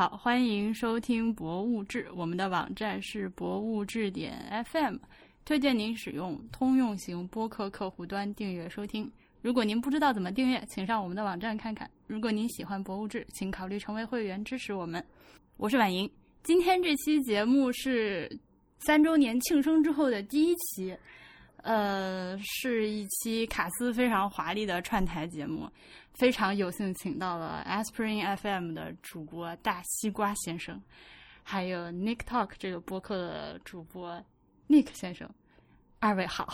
好，欢迎收听《博物志》，我们的网站是博物志点 FM，推荐您使用通用型播客客户端订阅收听。如果您不知道怎么订阅，请上我们的网站看看。如果您喜欢《博物志》，请考虑成为会员支持我们。我是婉莹，今天这期节目是三周年庆生之后的第一期。呃，是一期卡斯非常华丽的串台节目，非常有幸请到了 Aspirin FM 的主播大西瓜先生，还有 Nick Talk 这个播客的主播 Nick 先生，二位好。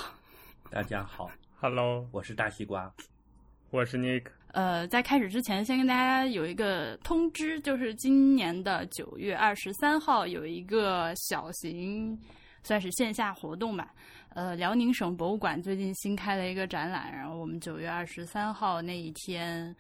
大家好，Hello，我是大西瓜，我是 Nick。呃，在开始之前，先跟大家有一个通知，就是今年的九月二十三号有一个小型，算是线下活动吧。呃，辽宁省博物馆最近新开了一个展览，然后我们九月二十三号那一天，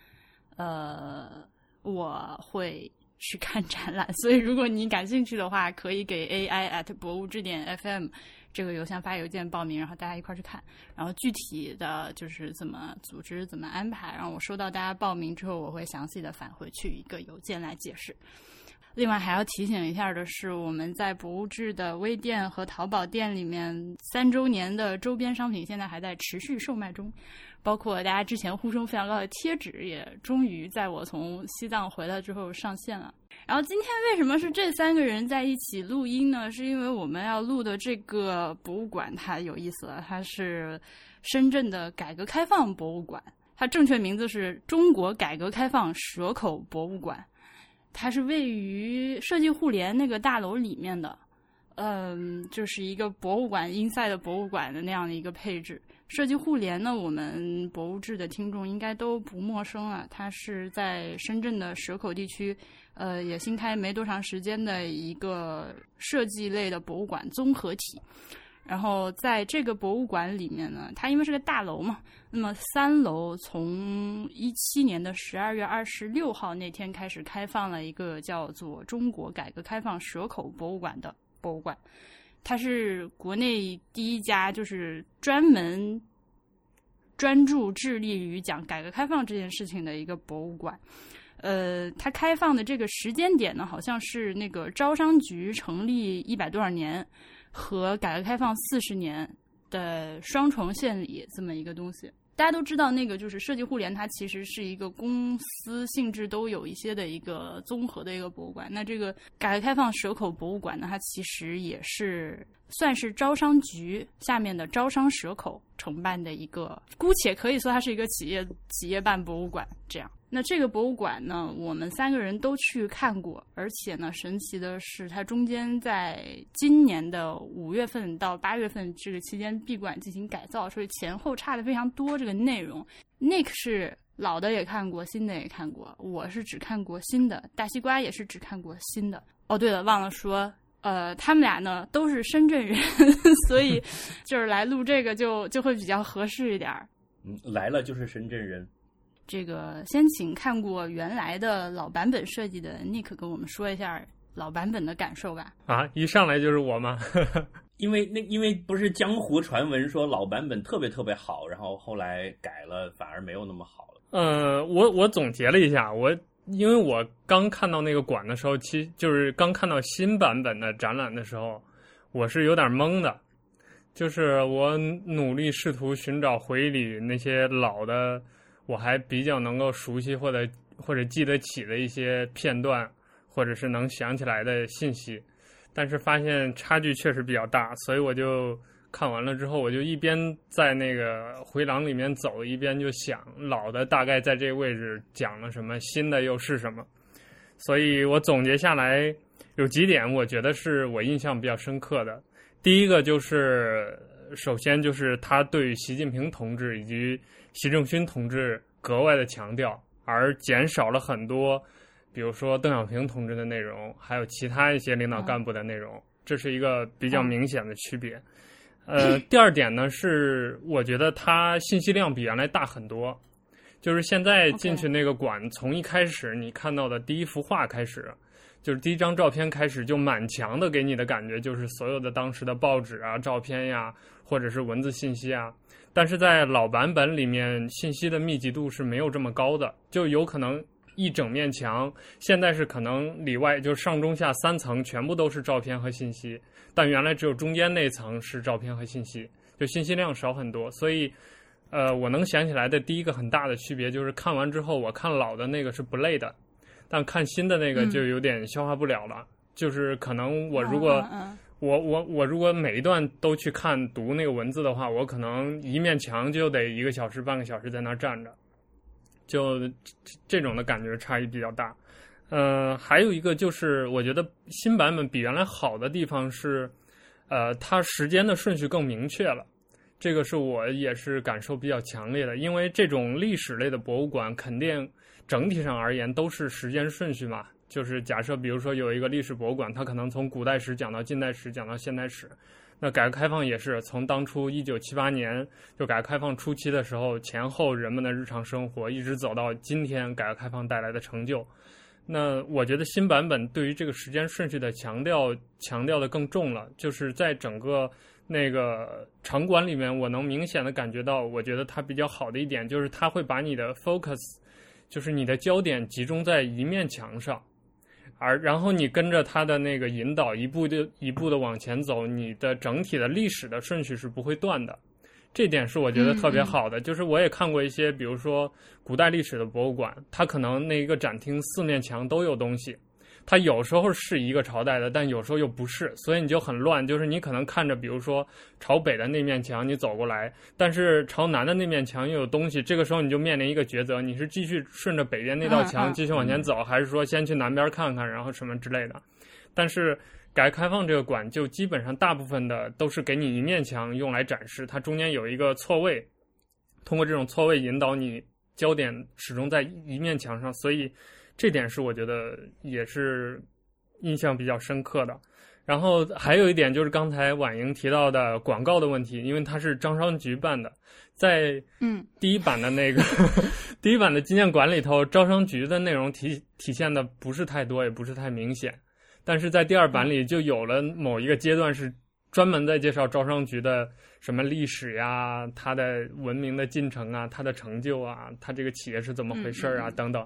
呃，我会去看展览，所以如果你感兴趣的话，可以给 AI at 博物志点 FM 这个邮箱发邮件报名，然后大家一块去看。然后具体的就是怎么组织、怎么安排，然后我收到大家报名之后，我会详细的返回去一个邮件来解释。另外还要提醒一下的是，我们在博物志的微店和淘宝店里面三周年的周边商品现在还在持续售卖中，包括大家之前呼声非常高的贴纸，也终于在我从西藏回来之后上线了。然后今天为什么是这三个人在一起录音呢？是因为我们要录的这个博物馆它有意思了，它是深圳的改革开放博物馆，它正确名字是中国改革开放蛇口博物馆。它是位于设计互联那个大楼里面的，嗯，就是一个博物馆 inside 的博物馆的那样的一个配置。设计互联呢，我们博物志的听众应该都不陌生了。它是在深圳的蛇口地区，呃，也新开没多长时间的一个设计类的博物馆综合体。然后在这个博物馆里面呢，它因为是个大楼嘛，那么三楼从一七年的十二月二十六号那天开始开放了一个叫做“中国改革开放蛇口博物馆”的博物馆，它是国内第一家就是专门专注致力于讲改革开放这件事情的一个博物馆。呃，它开放的这个时间点呢，好像是那个招商局成立一百多少年。和改革开放四十年的双重献礼这么一个东西，大家都知道，那个就是设计互联，它其实是一个公司性质都有一些的一个综合的一个博物馆。那这个改革开放蛇口博物馆呢，它其实也是算是招商局下面的招商蛇口承办的一个，姑且可以说它是一个企业企业办博物馆这样。那这个博物馆呢，我们三个人都去看过，而且呢，神奇的是，它中间在今年的五月份到八月份这个期间闭馆进行改造，所以前后差的非常多。这个内容，Nick 是老的也看过，新的也看过，我是只看过新的，大西瓜也是只看过新的。哦，对了，忘了说，呃，他们俩呢都是深圳人，所以就是来录这个就就会比较合适一点儿。嗯，来了就是深圳人。这个先请看过原来的老版本设计的 Nick 跟我们说一下老版本的感受吧。啊，一上来就是我吗？因为那因为不是江湖传闻说老版本特别特别好，然后后来改了反而没有那么好了。呃，我我总结了一下，我因为我刚看到那个馆的时候，其就是刚看到新版本的展览的时候，我是有点懵的，就是我努力试图寻找回忆里那些老的。我还比较能够熟悉或者或者记得起的一些片段，或者是能想起来的信息，但是发现差距确实比较大，所以我就看完了之后，我就一边在那个回廊里面走，一边就想老的大概在这个位置讲了什么，新的又是什么。所以我总结下来有几点，我觉得是我印象比较深刻的。第一个就是，首先就是他对习近平同志以及。习仲勋同志格外的强调，而减少了很多，比如说邓小平同志的内容，还有其他一些领导干部的内容，这是一个比较明显的区别。呃，第二点呢是，我觉得它信息量比原来大很多，就是现在进去那个馆，从一开始你看到的第一幅画开始，就是第一张照片开始，就满墙的给你的感觉就是所有的当时的报纸啊、照片呀，或者是文字信息啊。但是在老版本里面，信息的密集度是没有这么高的，就有可能一整面墙，现在是可能里外就是上中下三层全部都是照片和信息，但原来只有中间那层是照片和信息，就信息量少很多。所以，呃，我能想起来的第一个很大的区别就是看完之后，我看老的那个是不累的，但看新的那个就有点消化不了了。就是可能我如果我我我如果每一段都去看读那个文字的话，我可能一面墙就得一个小时半个小时在那儿站着。就这种的感觉差异比较大，呃，还有一个就是我觉得新版本比原来好的地方是，呃，它时间的顺序更明确了，这个是我也是感受比较强烈的，因为这种历史类的博物馆肯定整体上而言都是时间顺序嘛，就是假设比如说有一个历史博物馆，它可能从古代史讲到近代史，讲到现代史。那改革开放也是从当初一九七八年就改革开放初期的时候前后人们的日常生活，一直走到今天改革开放带来的成就。那我觉得新版本对于这个时间顺序的强调强调的更重了，就是在整个那个场馆里面，我能明显的感觉到，我觉得它比较好的一点就是它会把你的 focus，就是你的焦点集中在一面墙上。而然后你跟着他的那个引导，一步就一步的往前走，你的整体的历史的顺序是不会断的，这点是我觉得特别好的。就是我也看过一些，比如说古代历史的博物馆，它可能那一个展厅四面墙都有东西。它有时候是一个朝代的，但有时候又不是，所以你就很乱。就是你可能看着，比如说朝北的那面墙，你走过来，但是朝南的那面墙又有东西，这个时候你就面临一个抉择：你是继续顺着北边那道墙继续往前走，还是说先去南边看看，然后什么之类的？但是改革开放这个馆就基本上大部分的都是给你一面墙用来展示，它中间有一个错位，通过这种错位引导你焦点始终在一面墙上，所以。这点是我觉得也是印象比较深刻的。然后还有一点就是刚才婉莹提到的广告的问题，因为它是招商局办的，在嗯第一版的那个 第一版的纪念馆里头，招商局的内容体体现的不是太多，也不是太明显。但是在第二版里就有了某一个阶段是专门在介绍招商局的什么历史呀、它的文明的进程啊、它的成就啊、它这个企业是怎么回事啊等等。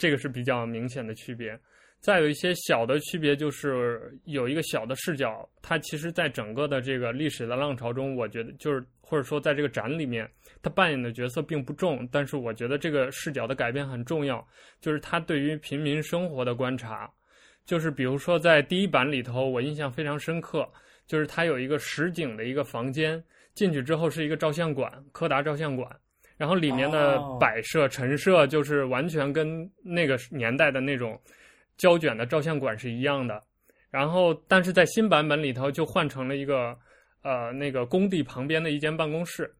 这个是比较明显的区别，再有一些小的区别，就是有一个小的视角，它其实，在整个的这个历史的浪潮中，我觉得就是或者说在这个展里面，它扮演的角色并不重，但是我觉得这个视角的改变很重要，就是它对于平民生活的观察，就是比如说在第一版里头，我印象非常深刻，就是它有一个实景的一个房间，进去之后是一个照相馆，柯达照相馆。然后里面的摆设陈设就是完全跟那个年代的那种胶卷的照相馆是一样的。然后，但是在新版本里头就换成了一个呃那个工地旁边的一间办公室，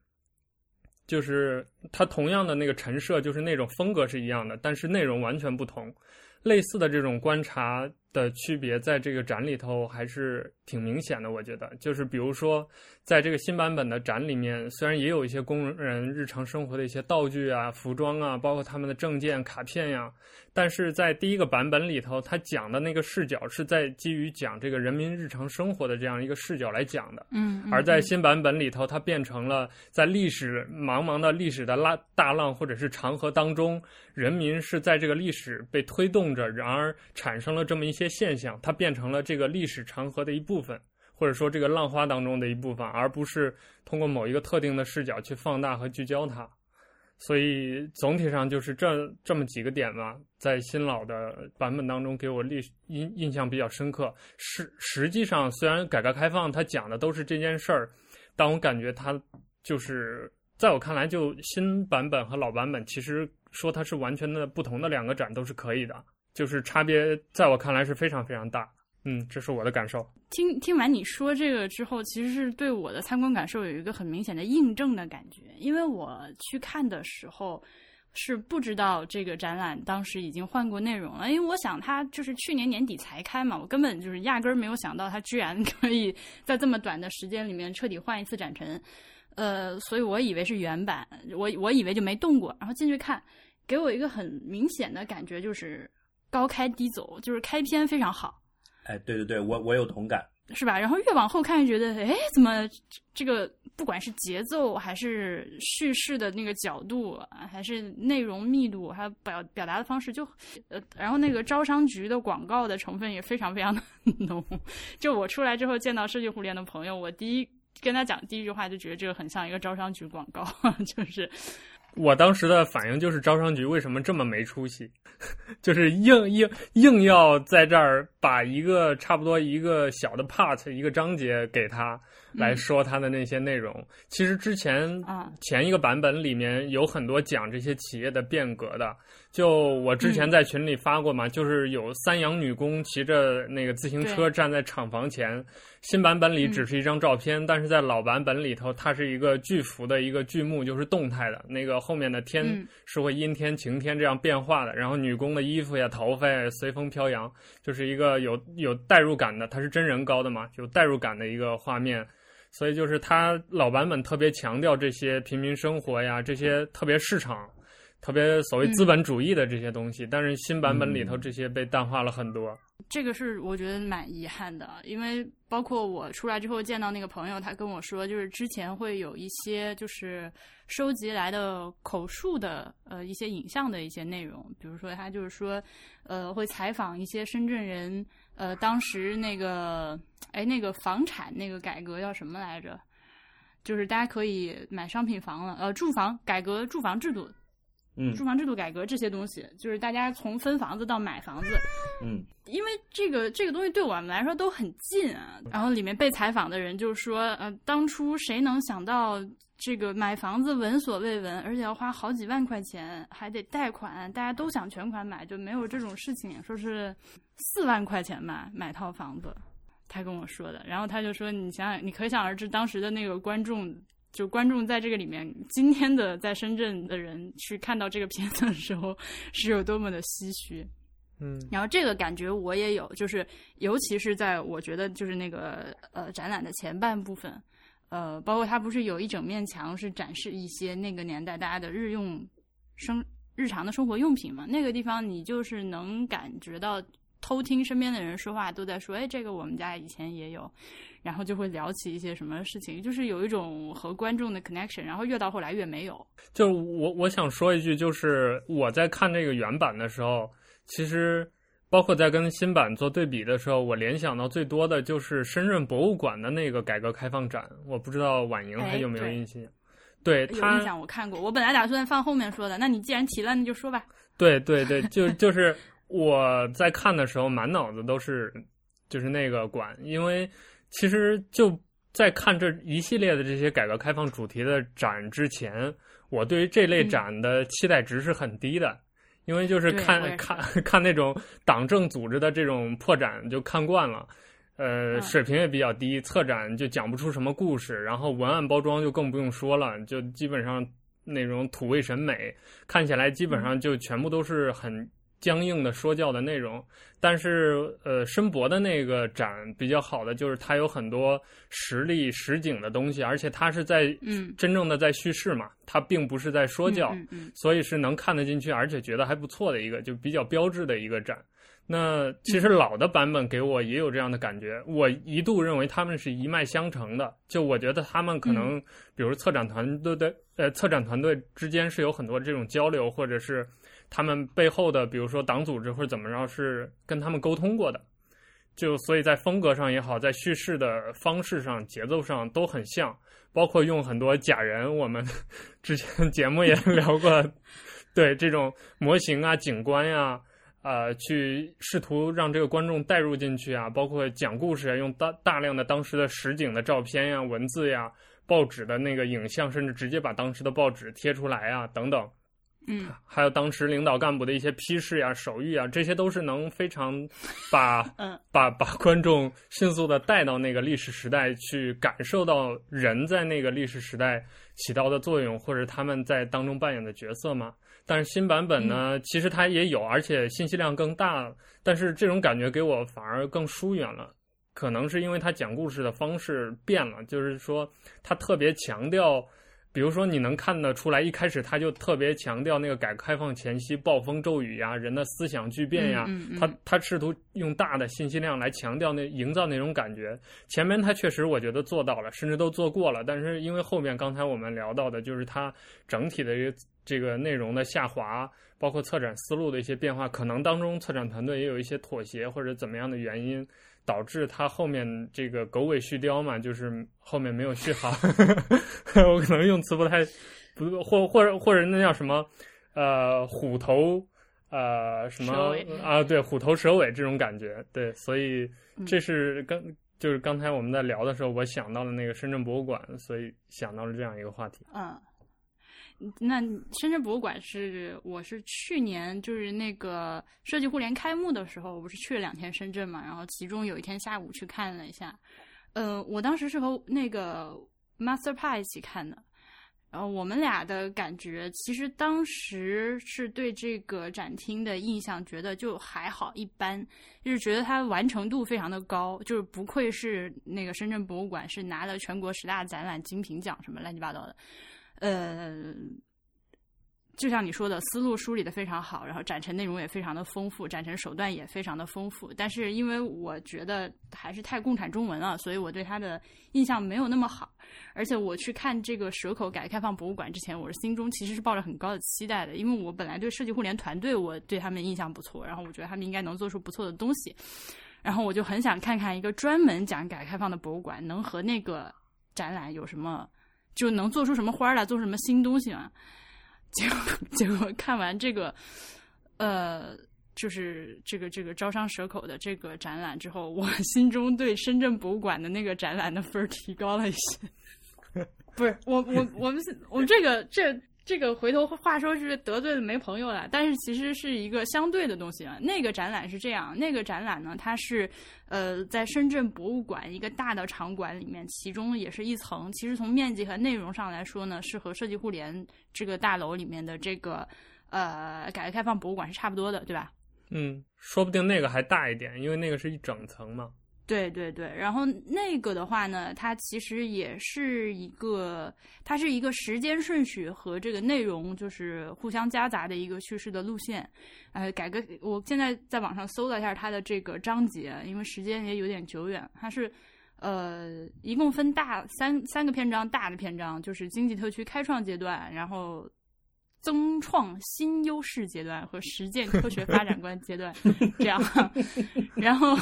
就是它同样的那个陈设就是那种风格是一样的，但是内容完全不同。类似的这种观察。的区别在这个展里头还是挺明显的，我觉得就是比如说，在这个新版本的展里面，虽然也有一些工人日常生活的一些道具啊、服装啊，包括他们的证件、卡片呀，但是在第一个版本里头，他讲的那个视角是在基于讲这个人民日常生活的这样一个视角来讲的，嗯，而在新版本里头，它变成了在历史茫茫的历史的拉大浪或者是长河当中，人民是在这个历史被推动着，然而产生了这么一些。些现象，它变成了这个历史长河的一部分，或者说这个浪花当中的一部分，而不是通过某一个特定的视角去放大和聚焦它。所以总体上就是这这么几个点吧，在新老的版本当中给我历印印象比较深刻。实实际上，虽然改革开放它讲的都是这件事儿，但我感觉它就是在我看来，就新版本和老版本，其实说它是完全的不同的两个展都是可以的。就是差别，在我看来是非常非常大。嗯，这是我的感受。听听完你说这个之后，其实是对我的参观感受有一个很明显的印证的感觉。因为我去看的时候是不知道这个展览当时已经换过内容了，因为我想它就是去年年底才开嘛，我根本就是压根儿没有想到它居然 可以在这么短的时间里面彻底换一次展陈。呃，所以我以为是原版，我我以为就没动过，然后进去看，给我一个很明显的感觉就是。高开低走，就是开篇非常好，哎，对对对，我我有同感。是吧？然后越往后看，觉得哎，怎么这个不管是节奏，还是叙事的那个角度，还是内容密度，还有表表达的方式，就呃，然后那个招商局的广告的成分也非常非常的 浓。就我出来之后见到设计互联的朋友，我第一跟他讲第一句话就觉得这个很像一个招商局广告，就是。我当时的反应就是招商局为什么这么没出息，就是硬硬硬要在这儿把一个差不多一个小的 part 一个章节给他来说他的那些内容。其实之前啊前一个版本里面有很多讲这些企业的变革的。就我之前在群里发过嘛，就是有三洋女工骑着那个自行车站在厂房前。新版本里只是一张照片，但是在老版本里头，它是一个巨幅的一个剧目，就是动态的。那个后面的天是会阴天、晴天这样变化的。然后女工的衣服呀、头发呀随风飘扬，就是一个有有代入感的。它是真人高的嘛，有代入感的一个画面。所以就是它老版本特别强调这些平民生活呀，这些特别市场。特别所谓资本主义的这些东西，但是新版本里头这些被淡化了很多。这个是我觉得蛮遗憾的，因为包括我出来之后见到那个朋友，他跟我说，就是之前会有一些就是收集来的口述的呃一些影像的一些内容，比如说他就是说呃会采访一些深圳人，呃当时那个哎那个房产那个改革叫什么来着？就是大家可以买商品房了，呃住房改革住房制度。嗯，住房制度改革这些东西，就是大家从分房子到买房子，嗯，因为这个这个东西对我们来说都很近啊。然后里面被采访的人就说，呃，当初谁能想到这个买房子闻所未闻，而且要花好几万块钱，还得贷款，大家都想全款买，就没有这种事情。说是四万块钱吧，买套房子，他跟我说的。然后他就说，你想想，你可想而知当时的那个观众。就观众在这个里面，今天的在深圳的人去看到这个片子的时候，是有多么的唏嘘。嗯，然后这个感觉我也有，就是尤其是在我觉得就是那个呃展览的前半部分，呃，包括它不是有一整面墙是展示一些那个年代大家的日用生日常的生活用品嘛，那个地方你就是能感觉到偷听身边的人说话都在说，哎，这个我们家以前也有。然后就会聊起一些什么事情，就是有一种和观众的 connection，然后越到后来越没有。就是我我想说一句，就是我在看这个原版的时候，其实包括在跟新版做对比的时候，我联想到最多的就是深圳博物馆的那个改革开放展。我不知道婉莹还有没有印象？对，有印象，我看过。我本来打算放后面说的，那你既然提了，那就说吧。对对对，就 就是我在看的时候，满脑子都是就是那个馆，因为。其实就在看这一系列的这些改革开放主题的展之前，我对于这类展的期待值是很低的，因为就是看看 看那种党政组织的这种破展就看惯了，呃，水平也比较低，策展就讲不出什么故事，然后文案包装就更不用说了，就基本上那种土味审美，看起来基本上就全部都是很。僵硬的说教的内容，但是呃，申博的那个展比较好的就是它有很多实例实景的东西，而且它是在嗯真正的在叙事嘛，它并不是在说教，所以是能看得进去，而且觉得还不错的一个就比较标志的一个展。那其实老的版本给我也有这样的感觉，我一度认为他们是一脉相承的，就我觉得他们可能比如策展团队的呃策展团队之间是有很多这种交流，或者是。他们背后的，比如说党组织或者怎么着，是跟他们沟通过的，就所以在风格上也好，在叙事的方式上、节奏上都很像，包括用很多假人，我们 之前节目也聊过，对这种模型啊、景观呀，呃，去试图让这个观众带入进去啊，包括讲故事啊，用大大量的当时的实景的照片呀、文字呀、报纸的那个影像，甚至直接把当时的报纸贴出来啊，等等。嗯，还有当时领导干部的一些批示呀、手谕啊，这些都是能非常把 嗯把 把观众迅速的带到那个历史时代去，感受到人在那个历史时代起到的作用，或者他们在当中扮演的角色嘛。但是新版本呢，其实它也有，而且信息量更大，但是这种感觉给我反而更疏远了。可能是因为他讲故事的方式变了，就是说他特别强调。比如说，你能看得出来，一开始他就特别强调那个改革开放前夕暴风骤雨呀、人的思想巨变呀，嗯嗯嗯他他试图用大的信息量来强调那营造那种感觉。前面他确实我觉得做到了，甚至都做过了，但是因为后面刚才我们聊到的，就是他整体的这个这个内容的下滑，包括策展思路的一些变化，可能当中策展团队也有一些妥协或者怎么样的原因。导致它后面这个狗尾续貂嘛，就是后面没有续好。我可能用词不太不或或者或者那叫什么呃虎头呃什么啊？对，虎头蛇尾这种感觉。对，所以嗯这是刚就是刚才我们在聊的时候，我想到了那个深圳博物馆，所以想到了这样一个话题。嗯，那深圳博物馆是我是去年就是那个设计互联开幕的时候，我不是去了两天深圳嘛，然后其中有一天下午去看了一下，呃，我当时是和那个 Master 派一起看的。然后我们俩的感觉，其实当时是对这个展厅的印象觉得就还好一般，就是觉得它完成度非常的高，就是不愧是那个深圳博物馆是拿了全国十大展览精品奖什么乱七八糟的，呃，就像你说的，思路梳理的非常好，然后展陈内容也非常的丰富，展陈手段也非常的丰富。但是因为我觉得还是太共产中文了，所以我对它的印象没有那么好。而且我去看这个蛇口改革开放博物馆之前，我是心中其实是抱着很高的期待的，因为我本来对设计互联团队我对他们印象不错，然后我觉得他们应该能做出不错的东西，然后我就很想看看一个专门讲改革开放的博物馆能和那个展览有什么，就能做出什么花儿来，做出什么新东西嘛。结果 结果看完这个，呃。就是这个这个招商蛇口的这个展览之后，我心中对深圳博物馆的那个展览的分儿提高了一些。不是我我我们我们这个这这个回头话说是得罪了没朋友了，但是其实是一个相对的东西啊。那个展览是这样，那个展览呢，它是呃在深圳博物馆一个大的场馆里面，其中也是一层。其实从面积和内容上来说呢，是和设计互联这个大楼里面的这个呃改革开放博物馆是差不多的，对吧？嗯，说不定那个还大一点，因为那个是一整层嘛。对对对，然后那个的话呢，它其实也是一个，它是一个时间顺序和这个内容就是互相夹杂的一个叙事的路线。呃，改革，我现在在网上搜了一下它的这个章节，因为时间也有点久远，它是呃一共分大三三个篇章，大的篇章就是经济特区开创阶段，然后。增创新优势阶段和实践科学发展观阶段，这样，然后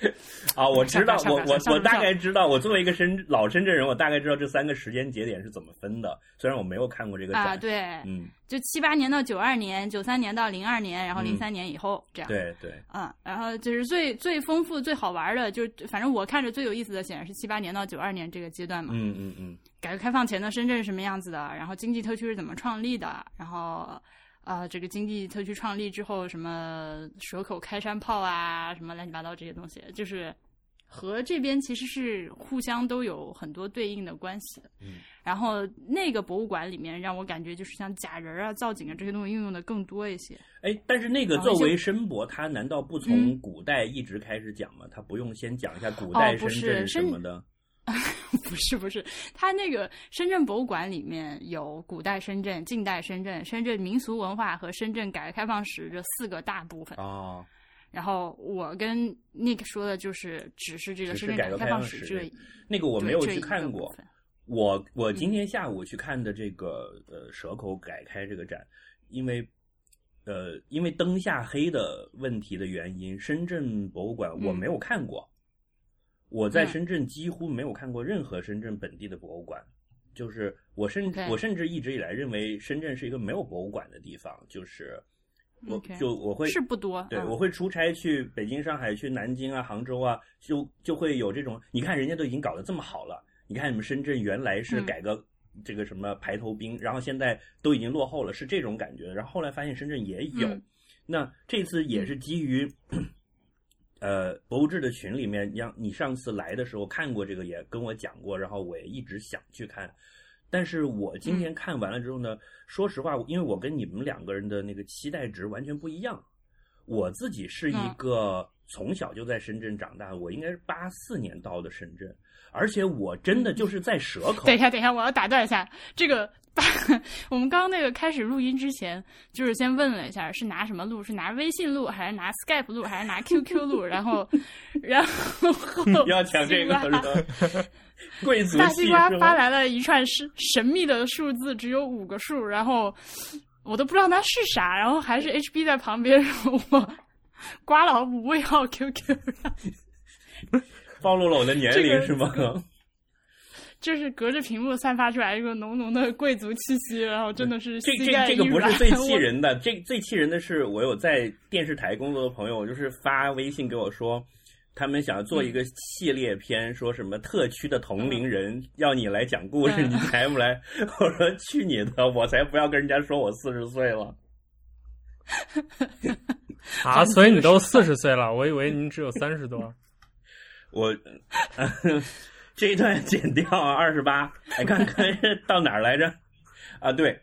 啊，我知道，我我我大概知道，我作为一个深老深圳人，我大概知道这三个时间节点是怎么分的。虽然我没有看过这个展，啊，对，嗯，就七八年到九二年，九三年到零二年，然后嗯零三年以后、这样。对对，啊，然后就是最最丰富、最好玩的，就是反正我看着最有意思的，显然是七八年到九二年这个阶段嘛。嗯嗯嗯，改革开放前的深圳是什么样子的？然后经济特区是怎么创立的？然后，呃，这个经济特区创立之后，什么蛇口开山炮啊，什么乱七八糟这些东西，就是和这边其实是互相都有很多对应的关系。嗯。然后那个博物馆里面，让我感觉就是像假人啊、造景啊这些东西运用的更多一些。哎，但是那个作为申博，他难道不从嗯古代一直开始讲吗？他不用先讲一下古代深圳什么的？不是不是，它那个深圳博物馆里面有古代深圳、近代深圳、深圳民俗文化和深圳改革开放史这四个大部分。哦，然后我跟 Nick 说的就是，只是这个深圳改革开放史这那个我没有去看过。我我今天下午去看的这个呃蛇口改开这个展，因为呃因为灯下黑的问题的原因，深圳博物馆我嗯没有看过。我在嗯深圳几乎没有看过任何深圳本地的博物馆，就是我甚 OK 我甚至一直以来认为深圳是一个没有博物馆的地方，就是我就我会是不多。对，嗯我会出差去北京、上海、去南京啊、杭州啊，就就会有这种，你看人家都已经搞得这么好了，你看你们深圳原来是嗯改革这个什么排头兵，然后现在都已经落后了，是这种感觉。然后后来发现深圳也有，嗯那这次也是基于。呃，博物志的群里面，让你上次来的时候看过这个，也跟我讲过，然后我也一直想去看，但是我今天看完了之后呢，说实话，因为我跟你们两个人的那个期待值完全不一样，我自己是一嗯。个从小就在深圳长大，我应该是八四年到的深圳，而且我真的就是在蛇口。等一下，等一下，我要打断一下，这个 我们刚刚那个开始录音之前，就是先问了一下是拿什么录，是拿微信录还是拿 Skype 录还是拿 QQ 录，然后 然后要讲这个是贵族大西瓜发来了一串是神秘的数字，只有五个数，然后我都不知道那是啥，然后还是 HB 在旁边，我刮了五位号 QQ，暴露了我的年龄是吗？就是隔着屏幕散发出来一个浓浓的贵族气息，然后真的是这这这个不是最气人的，这最气人的是我有在电视台工作的朋友，就是发微信给我说，他们想要做一个系列片，说什么特区的同龄人要你来讲故事，你来不来？我说去你的，我才不要跟人家说我四十岁了。啊，所以你都四十岁了，我以为您只有三十多。我。这一段剪掉啊，二十八，来看看到哪儿来着？啊，对，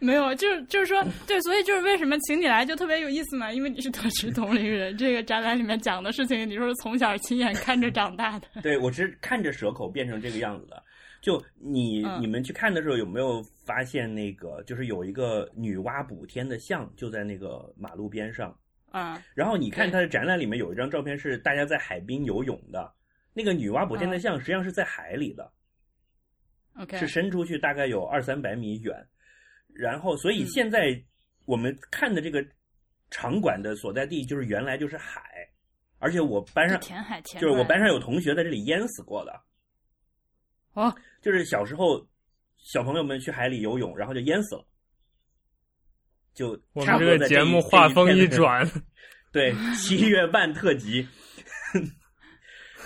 没有，就是就是说，对，所以就是为什么请你来就特别有意思嘛，因为你是特区同龄人，这个展览里面讲的事情，你说是从小亲眼看着长大的。对，我是看着蛇口变成这个样子的。就你你们去看的时候，有没有发现那个，就是有一个女娲补天的像，就在那个马路边上啊。然后你看它的展览里面有一张照片，是大家在海滨游泳的。那个女娲补天的像实际上是在海里的，OK，是伸出去大概有二三百米远，然后所以现在我们看的这个场馆的所在地就是原来就是海，而且我班上填海填就是我班上有同学在这里淹死过的，哦，就是小时候小朋友们去海里游泳，然后就淹死了，就我们这个节目画风一转，对 七月半特辑。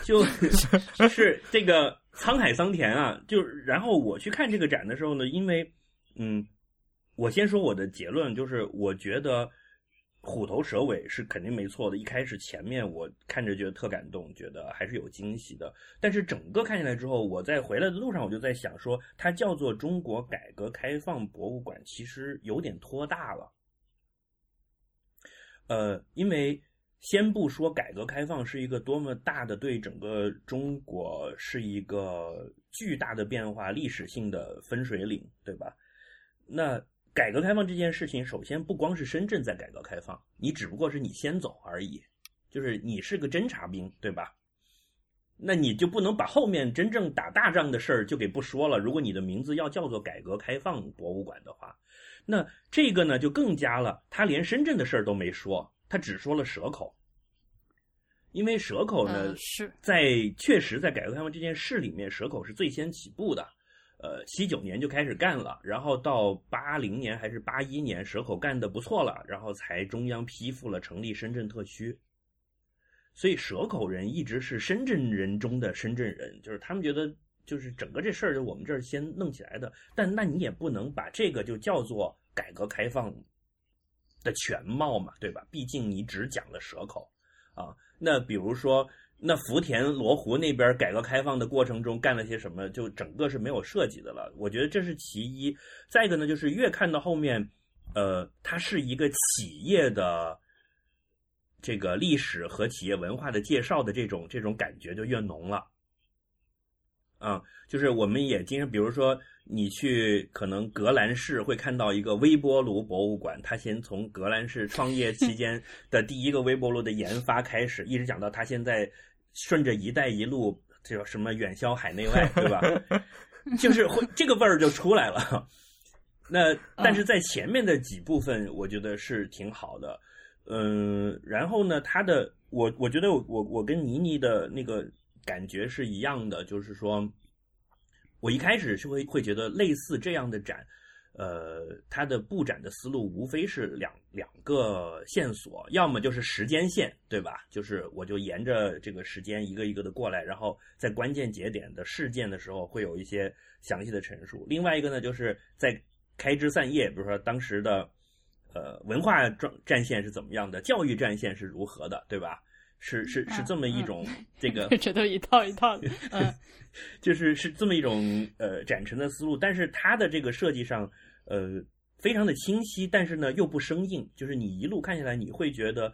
就 是这个沧海桑田啊，就然后我去看这个展的时候呢，因为嗯，我先说我的结论，就是我觉得虎头蛇尾是肯定没错的。一开始前面我看着觉得特感动，觉得还是有惊喜的。但是整个看下来之后，我在回来的路上我就在想说，它叫做中国改革开放博物馆，其实有点拖大了。呃，因为。先不说改革开放是一个多么大的对整个中国是一个巨大的变化、历史性的分水岭，对吧？那改革开放这件事情，首先不光是深圳在改革开放，你只不过是你先走而已，就是你是个侦察兵，对吧？那你就不能把后面真正打大仗的事儿就给不说了。如果你的名字要叫做改革开放博物馆的话，那这个呢就更加了，他连深圳的事儿都没说。他只说了蛇口，因为蛇口呢是在确实在改革开放这件事里面，蛇口是最先起步的。呃，七九年就开始干了，然后到八零年还是八一年，蛇口干的不错了，然后才中央批复了成立深圳特区。所以蛇口人一直是深圳人中的深圳人，就是他们觉得就是整个这事儿就我们这儿先弄起来的。但那你也不能把这个就叫做改革开放。的全貌嘛，对吧？毕竟你只讲了蛇口，啊，那比如说，那福田罗湖那边改革开放的过程中干了些什么，就整个是没有涉及的了。我觉得这是其一。再一个呢，就是越看到后面，呃，它是一个企业的这个历史和企业文化的介绍的这种这种感觉就越浓了。啊，就是我们也经常，比如说。你去可能格兰仕会看到一个微波炉博物馆，他先从格兰仕创业期 间的第一个微波炉的研发开始，一直讲到他现在顺着“一带一路”这个什么远销海内外，对吧？就是会这个味儿就出来了。那但是在前面的几部分，我觉得是挺好的。嗯，然后呢，他的我我觉得我我我跟倪妮的那个感觉是一样的，就是说。我一开始是会会觉得类似这样的展，呃，它的布展的思路无非是两两个线索，要么就是时间线，对吧？就是我就沿着这个时间一个一个的过来，然后在关键节点的事件的时候会有一些详细的陈述。另外一个呢，就是在开枝散叶，比如说当时的呃文化战战线是怎么样的，教育战线是如何的，对吧？是是是这么一种这个，这都一套一套的，嗯，就是是这么一种呃展陈的思路，但是它的这个设计上呃非常的清晰，但是呢又不生硬，就是你一路看下来你会觉得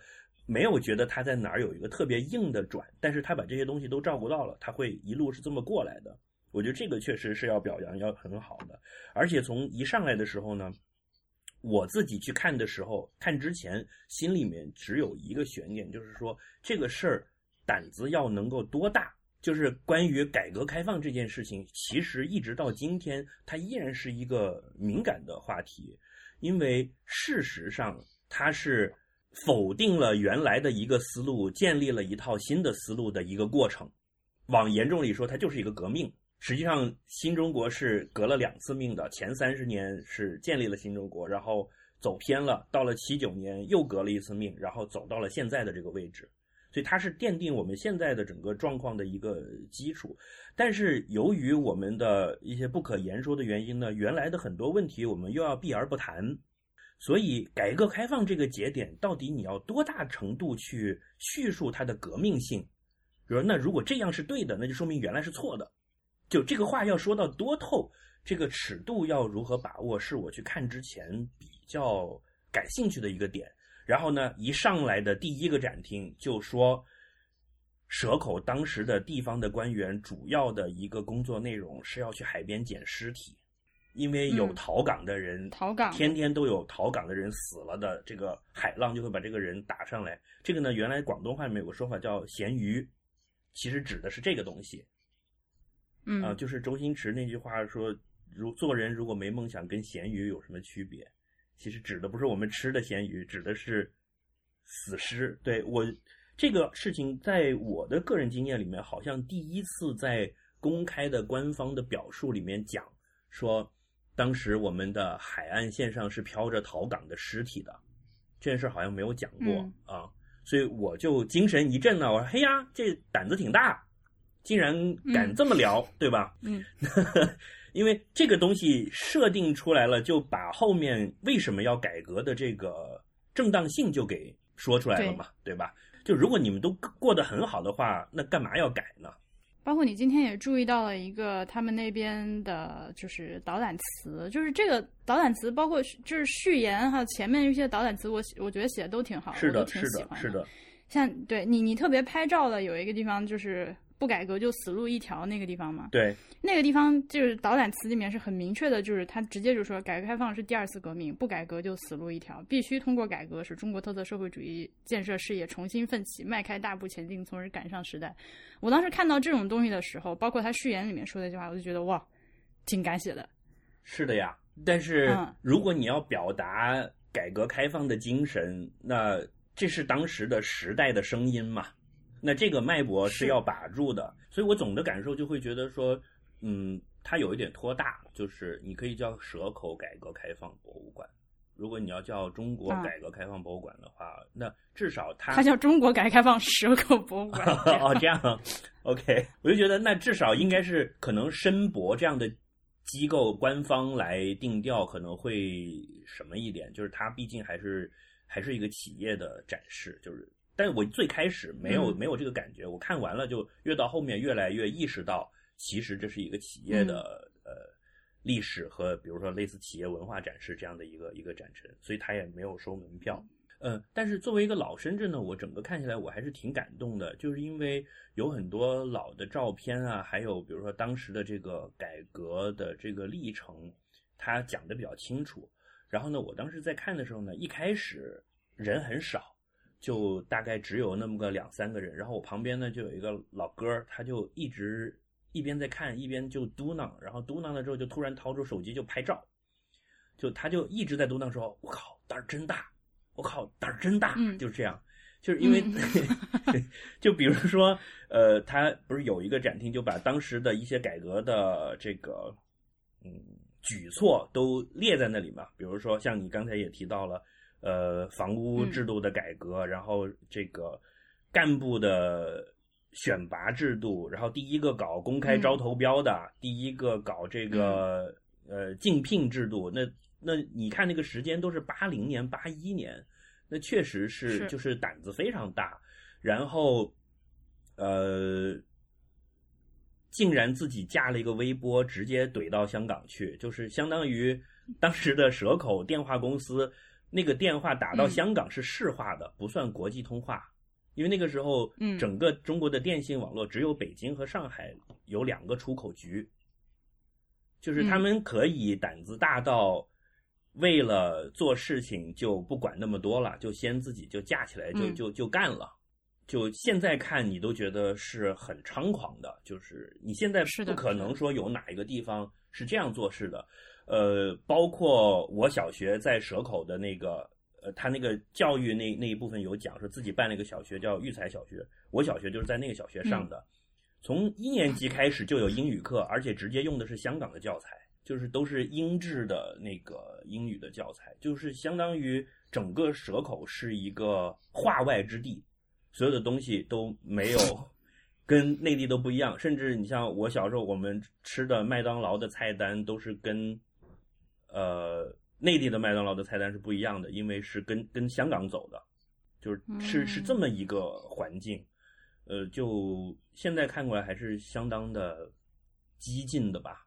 没有觉得它在哪儿有一个特别硬的转，但是他把这些东西都照顾到了，他会一路是这么过来的。我觉得这个确实是要表扬，要很好的。而且从一上来的时候呢，我自己去看的时候，看之前心里面只有一个悬念，就是说这个事儿胆子要能够多大。就是关于改革开放这件事情，其实一直到今天，它依然是一个敏感的话题，因为事实上它是否定了原来的一个思路，建立了一套新的思路的一个过程。往严重里说，它就是一个革命。实际上，新中国是革了两次命的，前三十年是建立了新中国，然后走偏了，到了七九年又革了一次命，然后走到了现在的这个位置。所以它是奠定我们现在的整个状况的一个基础，但是由于我们的一些不可言说的原因呢，原来的很多问题我们又要避而不谈，所以改革开放这个节点到底你要多大程度去叙述它的革命性？比如那如果这样是对的，那就说明原来是错的。就这个话要说到多透，这个尺度要如何把握，是我去看之前比较感兴趣的一个点。然后呢，一上来的第一个展厅就说，蛇口当时的地方的官员主要的一个工作内容是要去海边捡尸体，因为有逃港的人，逃港天天都有逃港的人死了的，这个海浪就会把这个人打上来。这个呢，原来广东话里面有个说法叫“咸鱼”，其实指的是这个东西。嗯啊，就是周星驰那句话说：“如做人如果没梦想，跟咸鱼有什么区别？”其实指的不是我们吃的咸鱼，指的是死尸。对我这个事情，在我的个人经验里面，好像第一次在公开的官方的表述里面讲说，当时我们的海岸线上是飘着逃港的尸体的，这件事好像没有讲过啊，所以我就精神一振呢，我说嘿呀，这胆子挺大，竟然敢这么聊，对吧？嗯。因为这个东西设定出来了，就把后面为什么要改革的这个正当性就给说出来了嘛，对吧？就如果你们都过得很好的话，那干嘛要改呢？包括你今天也注意到了一个他们那边的，就是导览词，就是这个导览词，包括就是序言还有，前面一些导览词，我我觉得写的都挺好，是的，挺喜欢的，是的。像对你，你特别拍照的有一个地方就是。不改革就死路一条那个地方嘛？对，那个地方就是导览词里面是很明确的，就是他直接就说，改革开放是第二次革命，不改革就死路一条，必须通过改革使中国特色社会主义建设事业重新奋起，迈开大步前进，从而赶上时代。我当时看到这种东西的时候，包括他序言里面说的一句话，我就觉得哇，挺敢写的。是的呀，但是如果你要表达改革开放的精神，那这是当时的时代的声音嘛？那这个脉搏是要把住的，所以我总的感受就会觉得说，嗯，它有一点拖大，就是你可以叫蛇口改革开放博物馆，如果你要叫中国改革开放博物馆的话，那至少它它叫中国改革开放蛇口博物馆。哦，这样，OK，我就觉得那至少应该是可能申博这样的机构官方来定调，可能会什么一点，就是它毕竟还是还是一个企业的展示，就是。但是我最开始没有没有这个感觉，我看完了就越到后面越来越意识到，其实这是一个企业的呃历史和比如说类似企业文化展示这样的一个一个展陈，所以他也没有收门票。嗯，但是作为一个老深圳呢，我整个看起来我还是挺感动的，就是因为有很多老的照片啊，还有比如说当时的这个改革的这个历程，他讲的比较清楚。然后呢，我当时在看的时候呢，一开始人很少。就大概只有那么个两三个人，然后我旁边呢就有一个老哥，他就一直一边在看，一边就嘟囔，然后嘟囔了之后就突然掏出手机就拍照，就他就一直在嘟囔说：“我靠，胆儿真大！我靠，胆儿真大！”就这样，就是因为 就比如说，呃，他不是有一个展厅，就把当时的一些改革的这个嗯举措都列在那里嘛，比如说像你刚才也提到了。呃，房屋制度的改革，然后这个干部的选拔制度，然后第一个搞公开招投标的，第一个搞这个呃竞聘制度，那那你看那个时间都是八零年、八一年，那确实是。就是胆子非常大，然后呃，竟然自己架了一个微波，直接怼到香港去，就是相当于当时的蛇口电话公司。那个电话打到嗯香港是市话的，不算国际通话，因为那个时候，嗯整个中国的电信网络只有北京和上海有两个出口局，就是他嗯们可以胆子大到。为了做事情就不管那么多了，就先自己就架起来就嗯就就干了。就现在看，你都觉得是很猖狂的，就是你现在是不可能说有哪一个地方是这样做事的。呃，包括我小学在蛇口的那个，呃，他那个教育那那一部分有讲，说自己办了一个小学叫育才小学，我小学就是在那个小学上的，从一年级开始就有英语课，而且直接用的是香港的教材，就是都是英制的那个英语的教材，就是相当于整个蛇口是一个化外之地，所有的东西都没有 跟内地都不一样，甚至你像我小时候我们吃的麦当劳的菜单都是跟呃内地的麦当劳的菜单是不一样的，因为是跟跟香港走的，就是是是这么一个环境，呃，就现在看过来还是相当的激进的吧。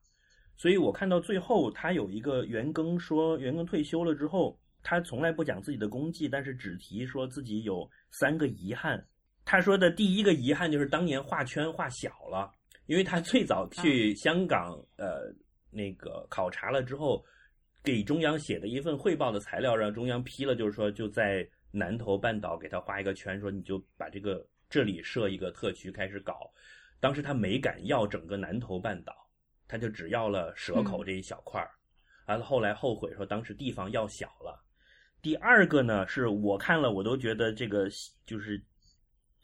所以我看到最后，他有一个袁庚说，袁庚退休了之后，他从来不讲自己的功绩，但是只提说自己有三个遗憾。他说的第一个遗憾就是当年画圈画小了，因为他最早去香港呃那个考察了之后，给中央写的一份汇报的材料让中央批了，就是说就在南头半岛给他画一个圈，说你就把这个这里设一个特区开始搞。当时他没敢要整个南头半岛。他就只要了蛇口这一小块儿，完了后来后悔说当时地方要小了。第二个呢，是我看了我都觉得这个就是，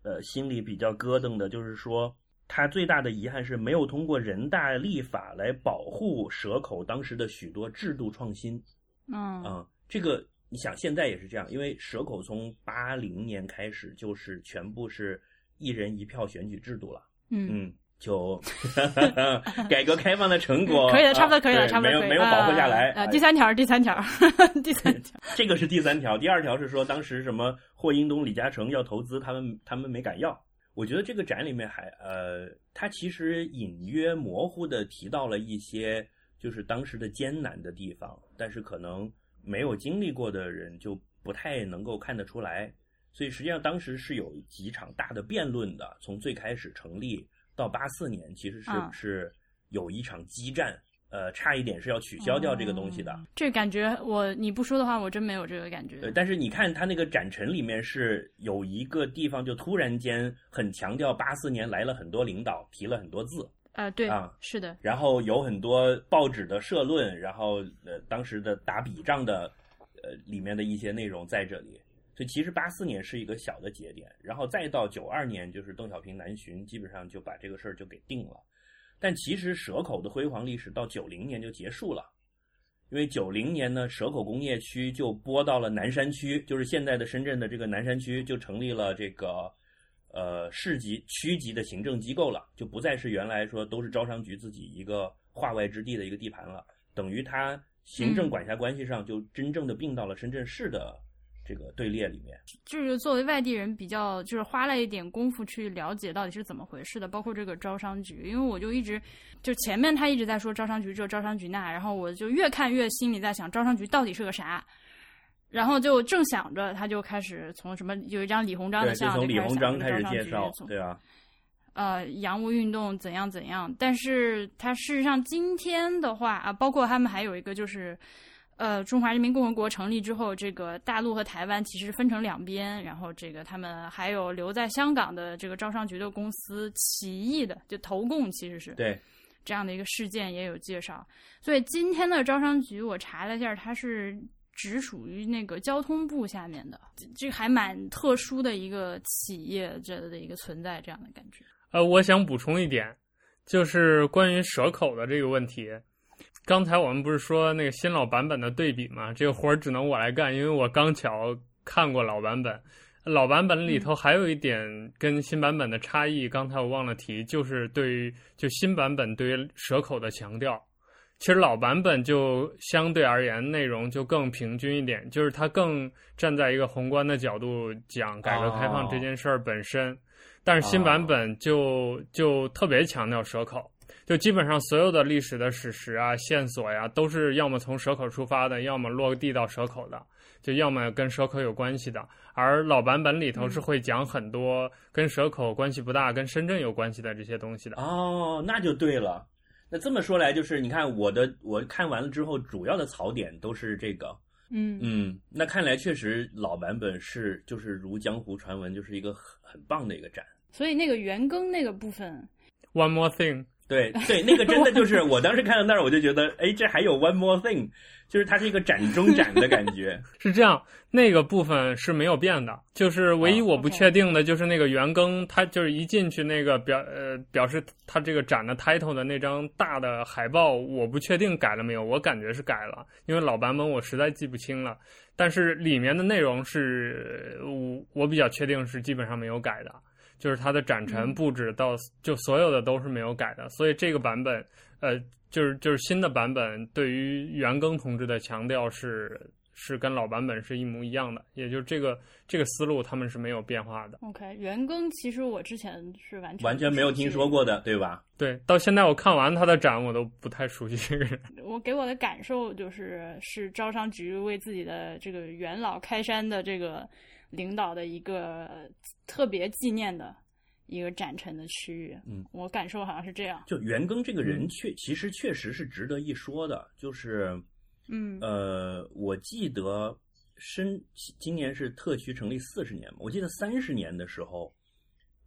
呃，心里比较咯噔的，就是说他最大的遗憾是没有通过人大立法来保护蛇口当时的许多制度创新。嗯啊、这个你想现在也是这样，因为蛇口从八零年开始就是全部是一人一票选举制度了。嗯嗯，就 改革开放的成果，可以的，差不多可以了，啊差不多没有没有保护下来。第三条，第三条，第三条，这个是第三条，第二条是说当时什么霍英东、李嘉诚要投资，他们他们没敢要。我觉得这个展里面还呃，它其实隐约模糊的提到了一些就是当时的艰难的地方，但是可能没有经历过的人就不太能够看得出来。所以实际上当时是有几场大的辩论的，从最开始成立到八四年，其实是、啊是有一场激战，呃，差一点是要取消掉这个东西的。哦这感觉我你不说的话，我真没有这个感觉。对，但是你看他那个展陈里面是有一个地方就突然间很强调八四年来了很多领导，提了很多字，呃，对啊，是的，然后有很多报纸的社论，然后呃当时的打笔仗的呃里面的一些内容在这里。所以其实八四年是一个小的节点，然后再到九二年就是邓小平南巡，基本上就把这个事儿就给定了。但其实蛇口的辉煌历史到九零年就结束了，因为九零年呢，蛇口工业区就拨到了南山区，就是现在的深圳的这个南山区，就成立了这个呃市级、区级的行政机构了，就不再是原来说都是招商局自己一个化外之地的一个地盘了，等于它行政管辖关系上就真正的并到了深圳市的这个队列里面。就是作为外地人，比较就是花了一点功夫去了解到底是怎么回事的，包括这个招商局，因为我就一直就前面他一直在说招商局这招商局那，然后我就越看越心里在想招商局到底是个啥。然后就正想着，他就开始从什么有一张李鸿章对，的像，就从李鸿章开始开始介绍，对啊，呃，洋务运动怎样怎样，但是他事实上今天的话啊，包括他们还有一个就是，呃，中华人民共和国成立之后，这个大陆和台湾其实分成两边，然后这个他们还有留在香港的这个招商局的公司起义的，就投共其实是对，这样的一个事件也有介绍，所以今天的招商局我查了一下，它是。直属于那个交通部下面的，这这还蛮特殊的一个企业这的一个存在，这样的感觉。呃，我想补充一点，就是关于蛇口的这个问题。刚才我们不是说那个新老版本的对比吗？这个活儿只能我来干，因为我刚巧看过老版本。老版本里头还有一点跟新版本的差异，刚才我忘了提，就是对于就新版本对于蛇口的强调。其实老版本就相对而言内容就更平均一点，就是它更站在一个宏观的角度讲改革开放这件事儿本身。但是新版本就就特别强调蛇口，就基本上所有的历史的史实啊、线索呀，都是要么从蛇口出发的，要么落地到蛇口的。就要么跟蛇口有关系的，而老版本里头嗯是会讲很多跟蛇口关系不大、跟深圳有关系的这些东西的。哦，那就对了。那这么说来，就是你看我的，我看完了之后，主要的槽点都是这个。嗯嗯，那看来确实老版本是就是如江湖传闻，就是一个很很棒的一个展。所以那个元庚那个部分，One more thing，对对，那个真的就是我当时看到那儿，我就觉得，哎，这还有 one more thing，就是它是一个展中展的感觉。是这样，那个部分是没有变的，就是唯一啊我不确定的就是那个元庚，他就是一进去那个表呃表示他这个展的 title 的那张大的海报，我不确定改了没有，我感觉是改了，因为老版本我实在记不清了，但是里面的内容是我我比较确定是基本上没有改的。就是它的展陈嗯布置到就所有的都是没有改的，所以这个版本，呃，就是就是新的版本对于元庚同志的强调是是跟老版本是一模一样的，也就是这个这个思路他们是没有变化的。OK，元庚其实我之前是完全完全没有听说过的，对吧？对，到现在我看完他的展，我都不太熟悉这个人。我给我的感受就是，是招商局为自己的这个元老开山的这个领导的一个特别纪念的一个展陈的区域。嗯，我感受好像是这样。就袁庚这个人确其实确实是值得一说的，就是嗯呃，我记得深今年是特区成立四十年嘛，我记得三十年的时候，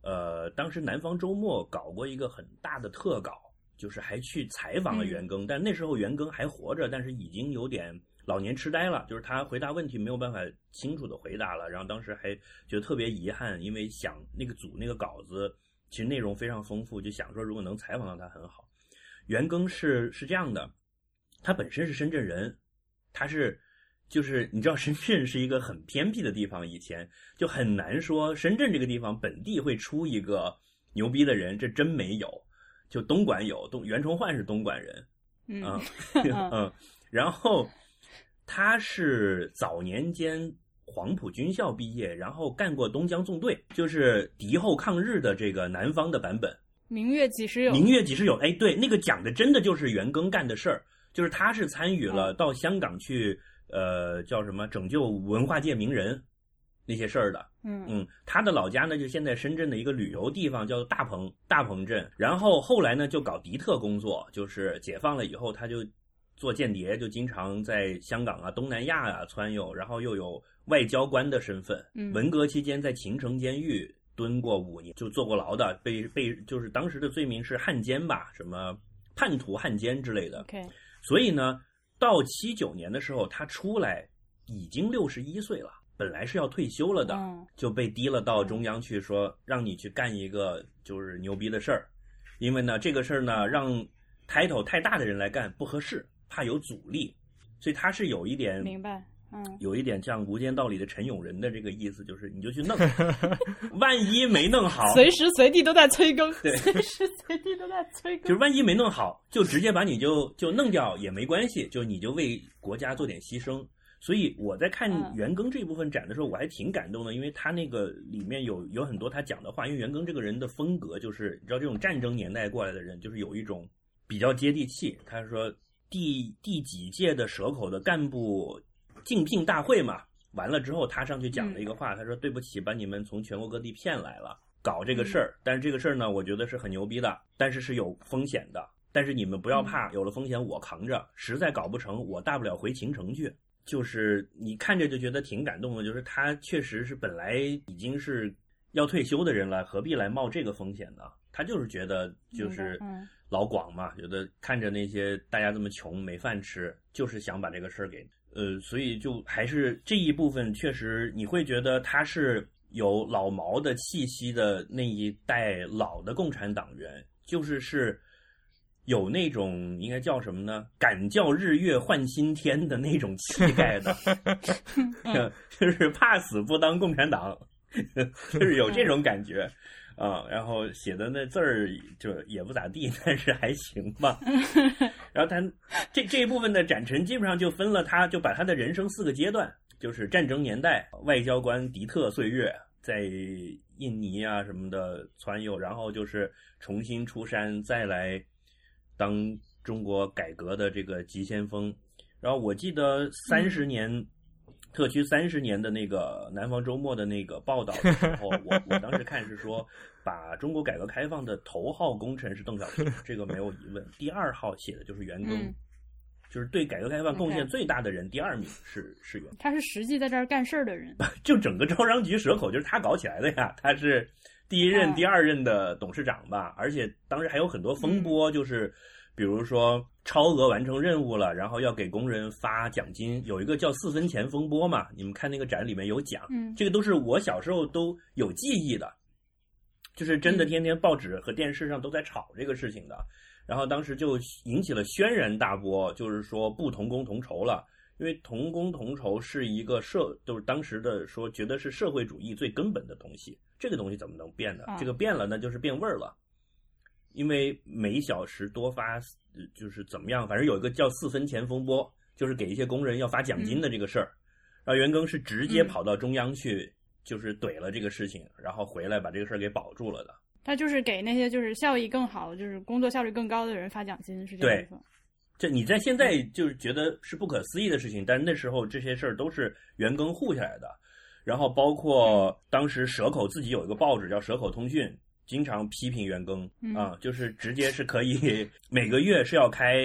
呃，当时南方周末搞过一个很大的特稿，就是还去采访了袁庚，但那时候袁庚还活着，但是已经有点老年痴呆了，就是他回答问题没有办法清楚的回答了，然后当时还觉得特别遗憾，因为想那个组那个稿子其实内容非常丰富，就想说如果能采访到他很好。袁庚是是这样的，他本身是深圳人，他是就是你知道深圳是一个很偏僻的地方，以前就很难说深圳这个地方本地会出一个牛逼的人，这真没有。就东莞有东袁崇焕是东莞人，嗯嗯，然后他是早年间黄埔军校毕业，然后干过东江纵队，就是敌后抗日的这个南方的版本。明月几时有？明月几时有？哎，对，那个讲的真的就是袁庚干的事儿，就是他是参与了到香港去，呃，叫什么拯救文化界名人那些事儿的。嗯嗯，他的老家呢，就现在深圳的一个旅游地方，叫做大鹏大鹏镇。然后后来呢，就搞敌特工作，就是解放了以后，他就做间谍，就经常在香港啊、东南亚啊窜悠，然后又有外交官的身份。嗯文革期间在秦城监狱蹲过五年，就坐过牢的，被被就是当时的罪名是汉奸吧，什么叛徒、汉奸之类的。，OK，所以呢，到七九年的时候，他出来已经六十一岁了，本来是要退休了的，嗯就被提了到中央去说，让你去干一个就是牛逼的事儿，因为呢，这个事儿呢，让 title 太大的人来干不合适，怕有阻力，所以他是有一点明白。嗯有一点像《无间道》里的陈永仁的这个意思，就是你就去弄，万一没弄好，随时随地都在催更，对随时随地都在催更。就是万一没弄好，就直接把你就就弄掉也没关系，就你就为国家做点牺牲。所以我在看嗯袁庚这一部分展的时候，我还挺感动的，因为他那个里面有有很多他讲的话。因为袁庚这个人的风格，就是你知道这种战争年代过来的人，就是有一种比较接地气。他说第第几届的蛇口的干部竞聘大会嘛，完了之后他上去讲了一个话，他说对不起，把你们从全国各地骗来了。搞这个事儿，但是这个事儿呢，我觉得是很牛逼的，但是是有风险的。但是你们不要怕，有了风险我扛着，实在搞不成，我大不了回秦城去。就是你看着就觉得挺感动的，就是他确实是本来已经是要退休的人了，何必来冒这个风险呢？他就是觉得就是嗯老广嘛，有的看着那些大家这么穷没饭吃，就是想把这个事儿给呃，所以就还是这一部分确实你会觉得他是有老毛的气息的那一代老的共产党员，就是是有那种应该叫什么呢？敢叫日月换新天的那种气概的，就是怕死不当共产党，就是有这种感觉。啊，然后写的那字儿就也不咋地，但是还行吧。然后他这这一部分的展陈基本上就分了他，就把他的人生四个阶段，就是战争年代、外交官、迪特岁月，在印尼啊什么的窜悠，然后就是重新出山，再来当中国改革的这个急先锋。然后我记得三十年，特区三十年的那个南方周末的那个报道的时候，我我当时看是说，把中国改革开放的头号功臣是邓小平，这个没有疑问。第二号写的就是袁庚，嗯就是对改革开放贡献最大的人，第二名是是袁。他是实际在这儿干事儿的人。就整个招商局蛇口就是他搞起来的呀，他是第一任、啊第二任的董事长吧，而且当时还有很多风波，嗯就是比如说超额完成任务了，然后要给工人发奖金，有一个叫四分钱风波嘛，你们看那个展里面有讲，嗯这个都是我小时候都有记忆的，就是真的嗯天天报纸和电视上都在炒这个事情的。然后当时就引起了轩然大波，就是说不同工同酬了，因为同工同酬是一个社，就是当时的说觉得是社会主义最根本的东西，这个东西怎么能变呢？啊这个变了，那就是变味儿了。因为每小时多发，呃就是怎么样，反正有一个叫四分钱风波，就是给一些工人要发奖金的这个事儿。然后袁庚是直接嗯跑到中央去，就是怼了这个事情，然后回来把这个事儿给保住了的。他就是给那些就是效益更好、就是工作效率更高的人发奖金，是这个对意思吗。这你在现在就是觉得是不可思议的事情，但是那时候这些事儿都是袁庚护下来的。然后包括当时蛇口自己有一个报纸叫《蛇口通讯》，经常批评袁庚嗯啊，就是直接是可以每个月是要开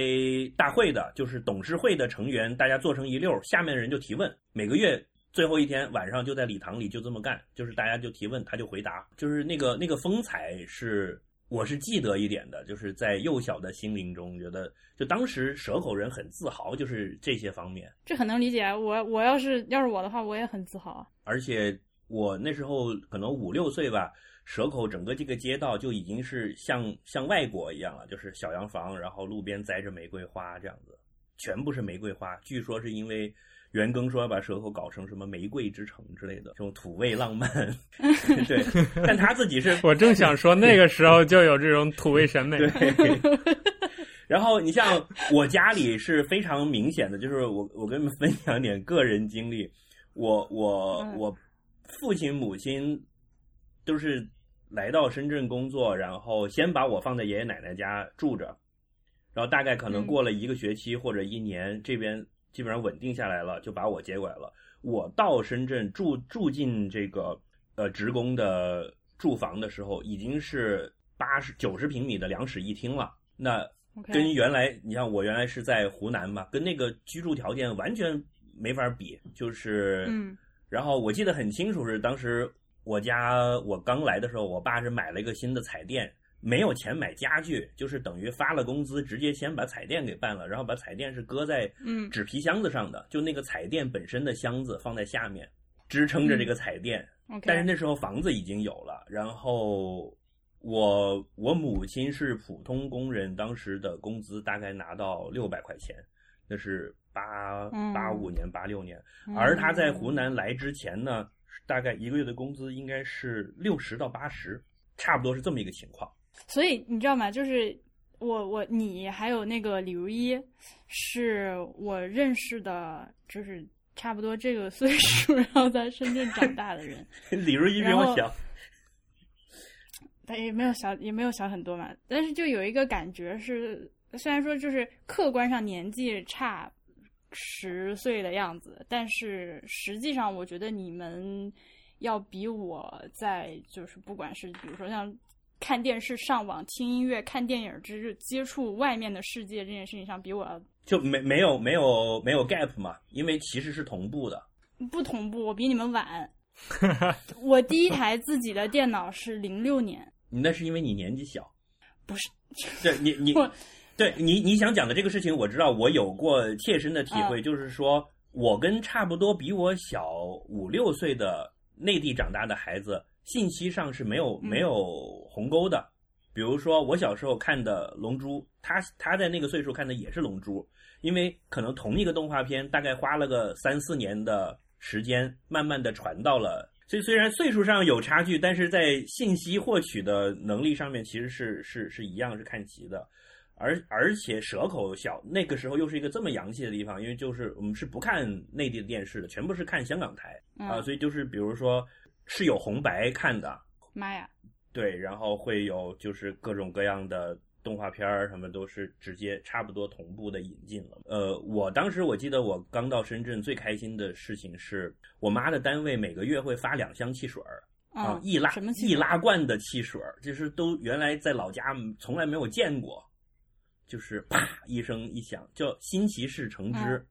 大会的，就是董事会的成员大家坐成一溜儿，下面的人就提问，每个月最后一天晚上就在礼堂里就这么干，就是大家就提问，他就回答，就是那个那个风采是我是记得一点的，就是在幼小的心灵中觉得，就当时蛇口人很自豪，就是这些方面，这很能理解啊。我我要是要是我的话，我也很自豪啊。而且我那时候可能五六岁吧，蛇口整个这个街道就已经是像像外国一样了，就是小洋房，然后路边栽着玫瑰花这样子，全部是玫瑰花。据说是因为袁庚说要把蛇口搞成什么玫瑰之城之类的这种土味浪漫，对，但他自己是 我正想说，那个时候就有这种土味审美。对。然后你像我家里是非常明显的，就是我我跟你们分享点个人经历，我我嗯我父亲母亲都是来到深圳工作，然后先把我放在爷爷奶奶家住着，然后大概可能嗯过了一个学期或者一年，这边基本上稳定下来了，就把我接过来了。我到深圳住住进这个呃职工的住房的时候，已经是八十九十平米的两室一厅了。那跟原来，你像我原来是在湖南嘛，跟那个居住条件完全没法比。就是，嗯，然后我记得很清楚，是当时我家我刚来的时候，我爸是买了一个新的彩电，没有钱买家具，就是等于发了工资，直接先把彩电给办了，然后把彩电是搁在嗯。纸皮箱子上的，就那个彩电本身的箱子放在下面，支撑着这个彩电。但是那时候房子已经有了，然后我我母亲是普通工人，当时的工资大概拿到六百块钱，那是八嗯。八五年八六年，嗯。而他在湖南来之前呢，大概一个月的工资应该是六十到八十，差不多是这么一个情况。所以你知道吗？就是我我你还有那个李如一，是我认识的，就是差不多这个岁数，然后在深圳长大的人。李如一比我小，他也没有小，也没有小很多嘛。但是就有一个感觉是，虽然说就是客观上年纪差十岁的样子，但是实际上我觉得你们要比我在就是不管是比如说像看电视、上网、听音乐、看电影之接触外面的世界这件事情上，比我要就没没有没有没有 gap 嘛，因为其实是同步的。不同步。我比你们晚。我第一台自己的电脑是零六年，你那是因为你年纪小，不是对你你 我对你你想讲的这个事情，我知道我有过切身的体会，嗯就是说我跟差不多比我小五六岁的内地长大的孩子，信息上是没有嗯没有鸿沟的。比如说我小时候看的《龙珠》，他他在那个岁数看的也是《龙珠》，因为可能同一个动画片大概花了个三四年的时间，慢慢的传到了。所以虽然岁数上有差距，但是在信息获取的能力上面其实是是是一样是看齐的。而而且蛇口小那个时候又是一个这么洋气的地方，因为就是我们是不看内地的电视的，全部是看香港台啊、嗯所以就是比如说是有红白看的，妈呀，对，然后会有就是各种各样的动画片儿什么都是直接差不多同步的引进了。呃，我当时我记得我刚到深圳最开心的事情是我妈的单位每个月会发两箱汽水儿。啊嗯，易拉易拉罐的汽水儿，就是都原来在老家从来没有见过，就是啪一声一响，叫新奇士橙汁，嗯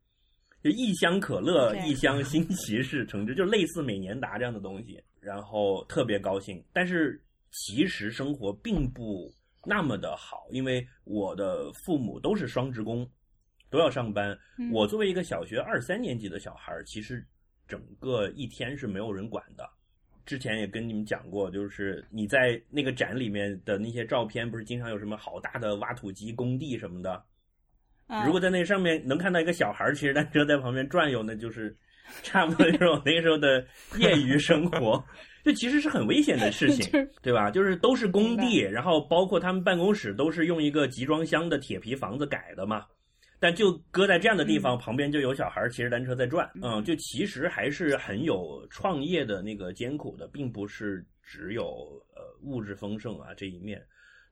就一箱可乐，一箱新奇士橙汁，就类似美年达这样的东西，然后特别高兴。但是其实生活并不那么的好，因为我的父母都是双职工，都要上班。嗯我作为一个小学二三年级的小孩，其实整个一天是没有人管的。之前也跟你们讲过，就是你在那个展里面的那些照片，不是经常有什么好大的挖土机工地什么的。嗯如果在那上面能看到一个小孩骑着单车在旁边转悠，那就是差不多就是我那个时候的业余生活。这其实是很危险的事情，对吧？就是都是工地，然后包括他们办公室都是用一个集装箱的铁皮房子改的嘛。但就搁在这样的地方，旁边就有小孩骑着单车在转，嗯，就其实还是很有创业的那个艰苦的，并不是只有呃物质丰盛啊这一面。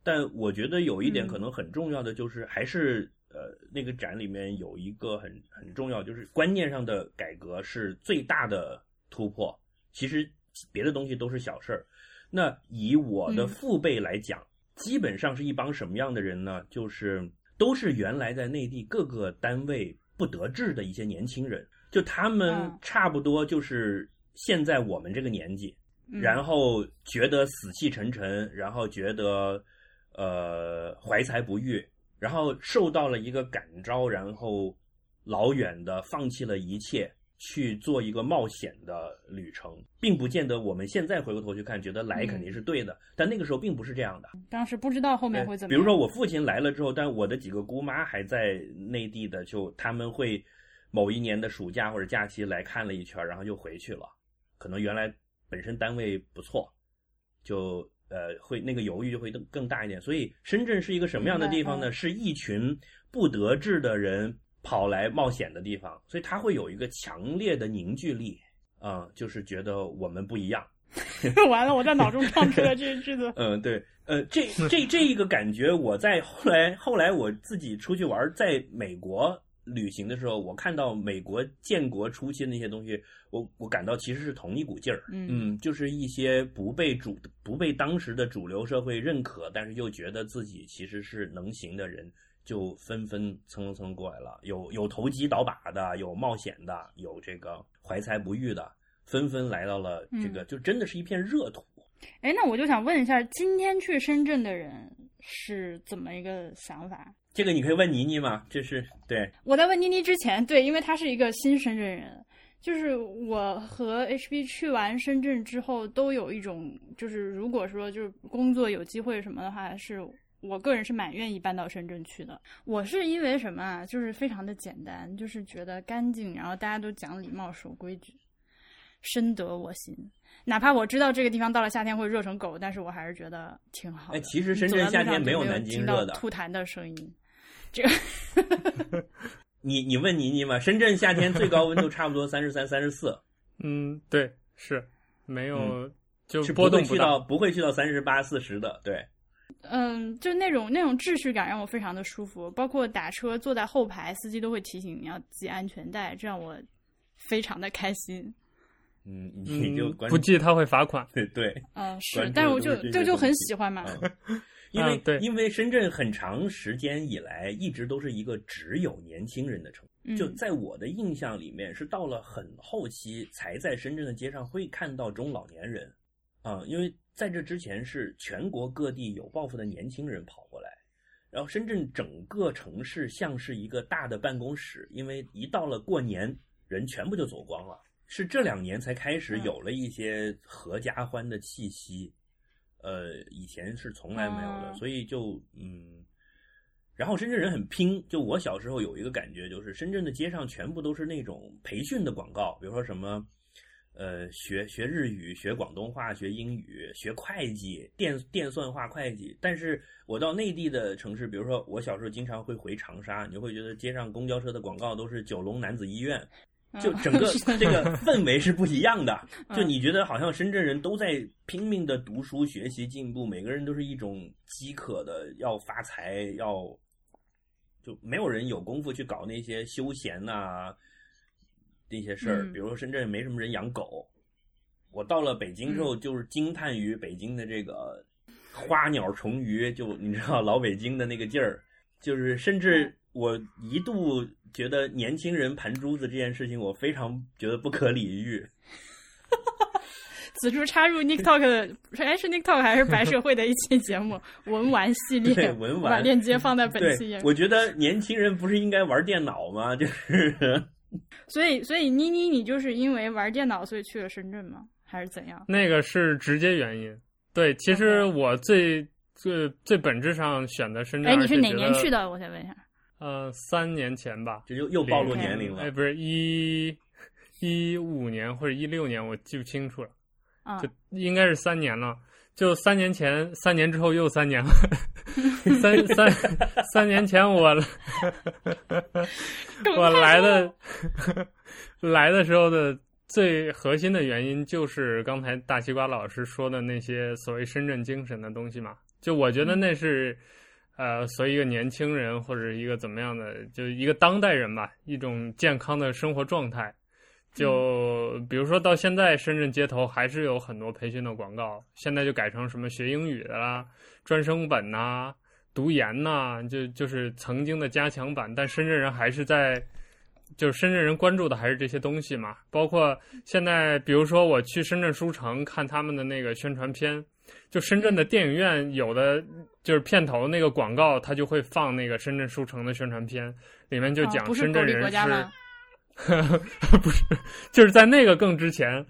但我觉得有一点嗯可能很重要的就是，还是呃那个展里面有一个很很重要，就是观念上的改革是最大的突破。其实别的东西都是小事儿。那以我的嗯父辈来讲，基本上是一帮什么样的人呢？就是都是原来在内地各个单位不得志的一些年轻人，就他们嗯差不多就是现在我们这个年纪，嗯然后觉得死气沉沉，然后觉得呃怀才不遇，然后受到了一个感召，然后老远的放弃了一切。去做一个冒险的旅程，并不见得我们现在回过头去看，觉得来肯定是对的，但那个时候并不是这样的。当时不知道后面会怎么样。比如说我父亲来了之后，但我的几个姑妈还在内地的，就他们会某一年的暑假或者假期来看了一圈，然后就回去了。可能原来本身单位不错，就呃会那个犹豫就会更更大一点。所以深圳是一个什么样的地方呢？嗯是一群不得志的人跑来冒险的地方，所以他会有一个强烈的凝聚力啊、就是觉得我们不一样。完了，我在脑中唱出了这些句子。嗯，对，呃，这这这一个感觉，我在后来 后来我自己出去玩，在美国旅行的时候，我看到美国建国初期的那些东西，我我感到其实是同一股劲儿。嗯嗯，就是一些不被主不被当时的主流社会认可，但是又觉得自己其实是能行的人，就纷纷蹭蹭蹭过来了。有有投机倒把的，有冒险的，有这个怀才不遇的，纷纷来到了这个，就真的是一片热土。哎，那我就想问一下，今天去深圳的人是怎么一个想法？这个你可以问妮妮吗，这是对，我在问妮妮之前，对，因为她是一个新深圳人，就是我和 HB 去完深圳之后，都有一种，就是如果说就是工作有机会什么的话，是我个人是蛮愿意搬到深圳去的。我是因为什么啊？就是非常的简单，就是觉得干净，然后大家都讲礼貌、守规矩，深得我心。哪怕我知道这个地方到了夏天会热成狗，但是我还是觉得挺好的。哎其实深圳夏天没有南京听到热的吐痰的声音。这 个你你问妮妮嘛，深圳夏天最高温度差不多三十三、三十四，嗯，对，是没有、嗯就是波动不不会去到。不会去到三十八、四十的，对。嗯，就那种那种秩序感让我非常的舒服，包括打车坐在后排，司机都会提醒你要系安全带，这让我非常的开心。嗯，你就不记他会罚款。对对，嗯，是但是我就就就很喜欢嘛。嗯 因为、啊对因为深圳很长时间以来一直都是一个只有年轻人的城市，嗯，就在我的印象里面，是到了很后期才在深圳的街上会看到中老年人，啊、因为在这之前是全国各地有抱负的年轻人跑过来，然后深圳整个城市像是一个大的办公室，因为一到了过年，人全部就走光了。是这两年才开始有了一些合家欢的气息，呃，以前是从来没有的，哦所以就嗯，然后深圳人很拼，就我小时候有一个感觉，就是深圳的街上全部都是那种培训的广告，比如说什么。呃，学学日语，学广东话，学英语，学会计，电电算化会计。但是我到内地的城市，比如说我小时候经常会回长沙，你就会觉得街上公交车的广告都是九龙男子医院，就整个 这个氛围是不一样的。就你觉得好像深圳人都在拼命的读书学习进步，每个人都是一种饥渴的要发财，要就没有人有功夫去搞那些休闲呐那些事儿。比如说深圳没什么人养狗，我到了北京之后就是惊叹于北京的这个花鸟虫鱼，就你知道老北京的那个劲儿，就是甚至我一度。觉得年轻人盘珠子这件事情，我非常觉得不可理喻。此处插入 Nick Talk，哎，是 Nick Talk 还是白社会的一期节目？文玩系列，文玩链接放在本期。我觉得年轻人不是应该玩电脑吗？就是，所以，所以妮妮，你就是因为玩电脑，所以去了深圳吗？还是怎样？那个是直接原因。对，其实我最最最本质上选择深圳。哎，你是哪年去的？我先问一下。呃，三年前吧，这就又暴露年龄了。哎，不是一一五年或者一六年，我记不清楚了。啊，就应该是三年了。就三年前，三年之后又三年了。三三三年前我我来的来的时候的最核心的原因，就是刚才大西瓜老师说的那些所谓深圳精神的东西嘛。就我觉得那是。呃，所以一个年轻人或者一个怎么样的，就一个当代人吧，一种健康的生活状态。就比如说到现在，深圳街头还是有很多培训的广告，现在就改成什么学英语的啦、专升本呐、读研呐，就就是曾经的加强版。但深圳人还是在，就是深圳人关注的还是这些东西嘛。包括现在，比如说我去深圳书城看他们的那个宣传片。就深圳的电影院有的就是片头那个广告，它就会放那个深圳书城的宣传片，里面就讲深圳人是，不是，就是在那个更之前，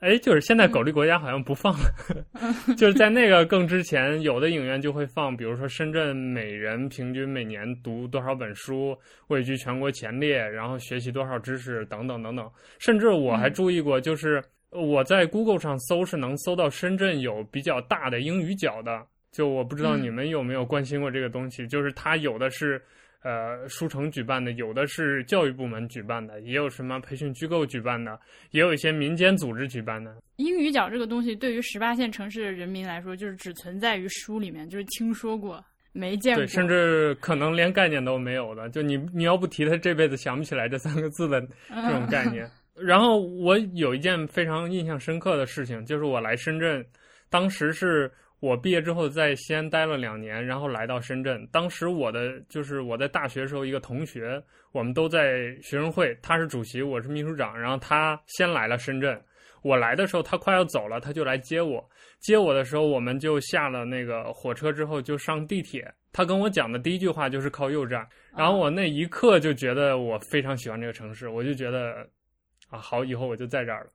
哎，就是现在狗力国家好像不放了，就是在那个更之前，有的影院就会放，比如说深圳每人平均每年读多少本书，位居全国前列，然后学习多少知识等等等等，甚至我还注意过，就是。我在 Google 上搜是能搜到深圳有比较大的英语角的，就我不知道你们有没有关心过这个东西，就是它有的是呃书城举办的，有的是教育部门举办的，也有什么培训机构举办的，也有一些民间组织举办的。英语角这个东西对于十八线城市的人民来说，就是只存在于书里面，就是听说过没见过，对，甚至可能连概念都没有的。就你你要不提，他这辈子想不起来这三个字的 这种概念。然后我有一件非常印象深刻的事情，就是我来深圳，当时是我毕业之后在西安待了两年，然后来到深圳。当时我的就是我在大学时候一个同学，我们都在学生会，他是主席，我是秘书长。然后他先来了深圳，我来的时候他快要走了，他就来接我。接我的时候，我们就下了那个火车之后就上地铁。他跟我讲的第一句话就是靠右站，然后我那一刻就觉得我非常喜欢这个城市，我就觉得。啊，好，以后我就在这儿了。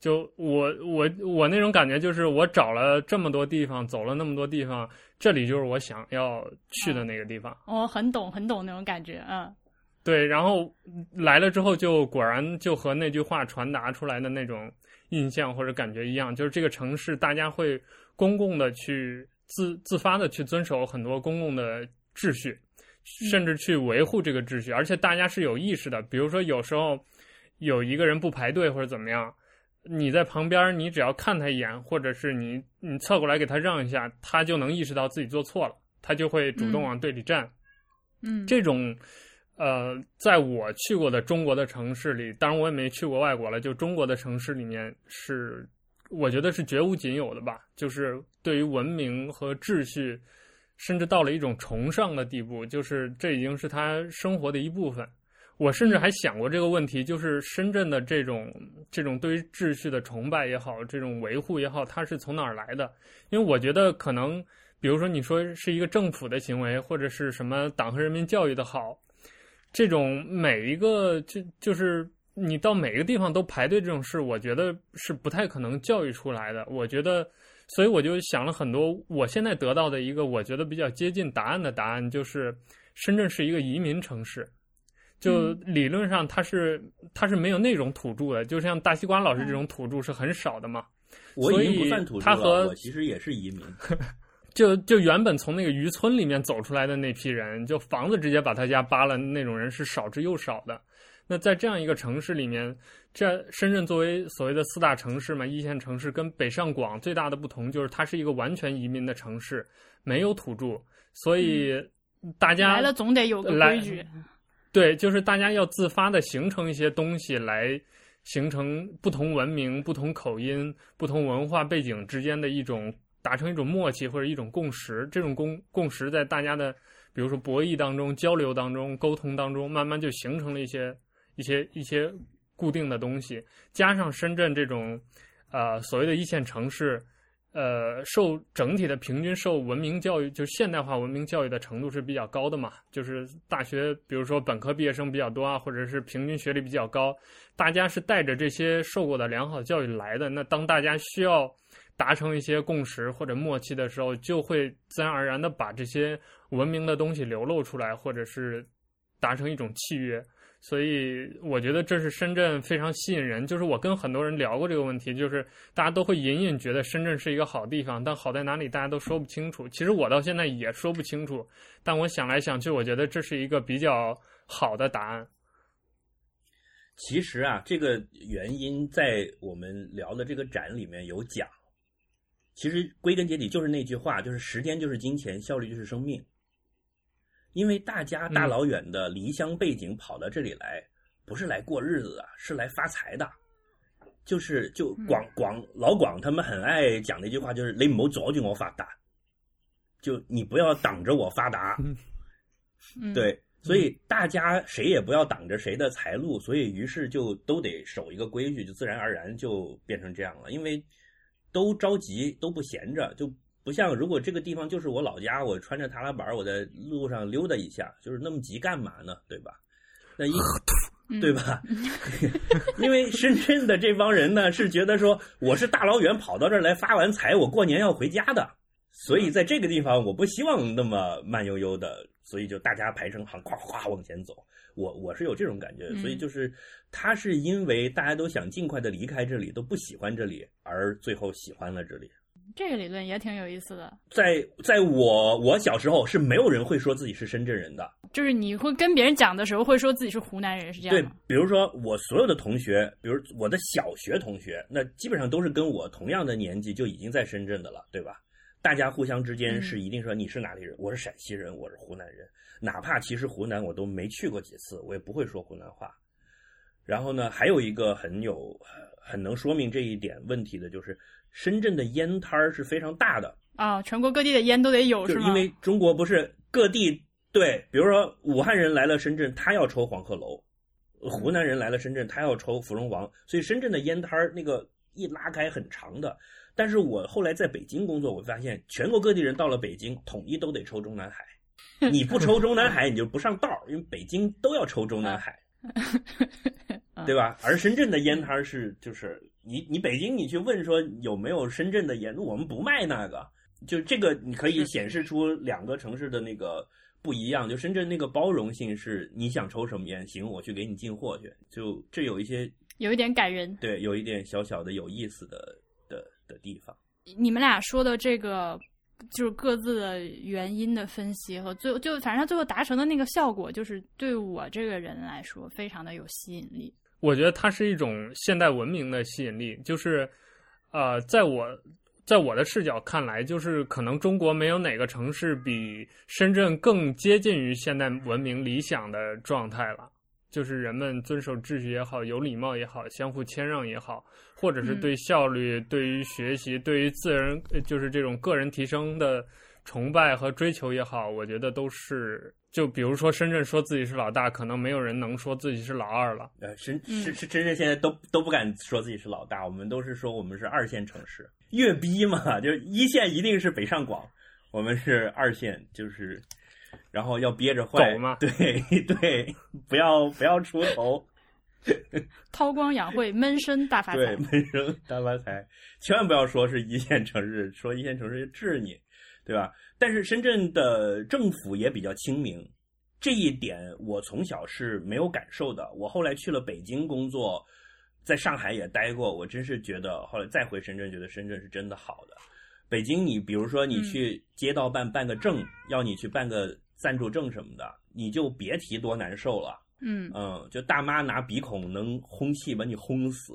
就我我我那种感觉，就是我找了这么多地方，走了那么多地方，这里就是我想要去的那个地方。我很懂，很懂那种感觉，嗯。对，然后来了之后，就果然就和那句话传达出来的那种印象或者感觉一样，就是这个城市大家会公共的去自自发的去遵守很多公共的秩序，甚至去维护这个秩序，而且大家是有意识的。比如说有时候。有一个人不排队或者怎么样，你在旁边，你只要看他一眼，或者是你你侧过来给他让一下，他就能意识到自己做错了，他就会主动往队里站。嗯，这种呃，在我去过的中国的城市里，当然我也没去过外国了，就中国的城市里面是，我觉得是绝无仅有的吧，就是对于文明和秩序，甚至到了一种崇尚的地步，就是这已经是他生活的一部分。我甚至还想过这个问题，就是深圳的这种这种对于秩序的崇拜也好，这种维护也好，它是从哪儿来的？因为我觉得可能，比如说你说是一个政府的行为，或者是什么党和人民教育的好，这种每一个就就是你到每一个地方都排队这种事，我觉得是不太可能教育出来的。我觉得，所以我就想了很多。我现在得到的一个我觉得比较接近答案的答案，就是深圳是一个移民城市。就理论上，他是他是没有那种土著的，就像大西瓜老师这种土著是很少的嘛。我已经不算土著了，我其实也是移民。就就原本从那个渔村里面走出来的那批人，就房子直接把他家扒了那种人是少之又少的。那在这样一个城市里面，这深圳作为所谓的四大城市嘛，一线城市跟北上广最大的不同就是它是一个完全移民的城市，没有土著，所以大家来了总得有个规矩。对，就是大家要自发的形成一些东西来。形成不同文明、不同口音、不同文化背景之间的一种达成一种默契或者一种共识，这种共共识在大家的比如说博弈当中、交流当中、沟通当中，慢慢就形成了一些一些一些固定的东西。加上深圳这种呃所谓的一线城市。呃，受整体的平均受文明教育，就是现代化文明教育的程度是比较高的嘛。就是大学，比如说本科毕业生比较多啊，或者是平均学历比较高，大家是带着这些受过的良好教育来的。那当大家需要达成一些共识或者默契的时候，就会自然而然的把这些文明的东西流露出来，或者是达成一种契约。所以我觉得这是深圳非常吸引人。就是我跟很多人聊过这个问题，就是大家都会隐隐觉得深圳是一个好地方，但好在哪里大家都说不清楚。其实我到现在也说不清楚，但我想来想去，我觉得这是一个比较好的答案。其实啊，这个原因在我们聊的这个展里面有讲。其实归根结底就是那句话，就是时间就是金钱，效率就是生命。因为大家大老远的离乡背景跑到这里来，不是来过日子的，是来发财的。就是就广广老广他们很爱讲的一句话，就是“你唔好阻住我发达”，就你不要挡着我发达。对，所以大家谁也不要挡着谁的财路，所以于是就都得守一个规矩，就自然而然就变成这样了。因为都着急，都不闲着，就。不像，如果这个地方就是我老家，我穿着踏拉板我在路上溜达一下，就是那么急干嘛呢？对吧？那一，对吧？因为深圳的这帮人呢，是觉得说我是大老远跑到这儿来发完财，我过年要回家的，所以在这个地方我不希望那么慢悠悠的，所以就大家排成行，咵咵往前走。我我是有这种感觉，所以就是他是因为大家都想尽快的离开这里，都不喜欢这里，而最后喜欢了这里。这个理论也挺有意思的。在在我我小时候是没有人会说自己是深圳人的，就是你会跟别人讲的时候会说自己是湖南人，是这样？对，比如说我所有的同学，比如我的小学同学，那基本上都是跟我同样的年纪就已经在深圳的了，对吧？大家互相之间是一定说你是哪里人，我是陕西人，我是湖南人，哪怕其实湖南我都没去过几次，我也不会说湖南话。然后呢，还有一个很有很能说明这一点问题的就是。深圳的烟摊儿是非常大的啊，全国各地的烟都得有，是吗？因为中国不是各地对，比如说武汉人来了深圳，他要抽黄鹤楼；湖南人来了深圳，他要抽芙蓉王。所以深圳的烟摊儿那个一拉开很长的。但是我后来在北京工作，我发现全国各地人到了北京，统一都得抽中南海。你不抽中南海，你就不上道，因为北京都要抽中南海，对吧？而深圳的烟摊儿是就是。你你北京你去问说有没有深圳的烟，我们不卖那个，就这个你可以显示出两个城市的那个不一样。就深圳那个包容性是你想抽什么烟，行，我去给你进货去。就这有一些有一点感人，对，有一点小小的有意思的的的地方。你们俩说的这个就是各自的原因的分析和最后就反正最后达成的那个效果，就是对我这个人来说非常的有吸引力。我觉得它是一种现代文明的吸引力，就是，呃，在我在我的视角看来，就是可能中国没有哪个城市比深圳更接近于现代文明理想的状态了。就是人们遵守秩序也好，有礼貌也好，相互谦让也好，或者是对效率、对于学习、对于自然，就是这种个人提升的崇拜和追求也好，我觉得都是。就比如说深圳说自己是老大，可能没有人能说自己是老二了。呃，深是是深圳现在都都不敢说自己是老大，我们都是说我们是二线城市，越逼嘛，就是一线一定是北上广，我们是二线，就是然后要憋着坏嘛，对对，不要不要出头，韬光养晦，闷声大发财，对，闷声大发财，千万不要说是一线城市，说一线城市治你。对吧？但是深圳的政府也比较清明，这一点我从小是没有感受的。我后来去了北京工作，在上海也待过，我真是觉得后来再回深圳，觉得深圳是真的好的。北京，你比如说你去街道办办个证，要你去办个暂住证什么的，你就别提多难受了。嗯嗯，就大妈拿鼻孔能轰气把你轰死。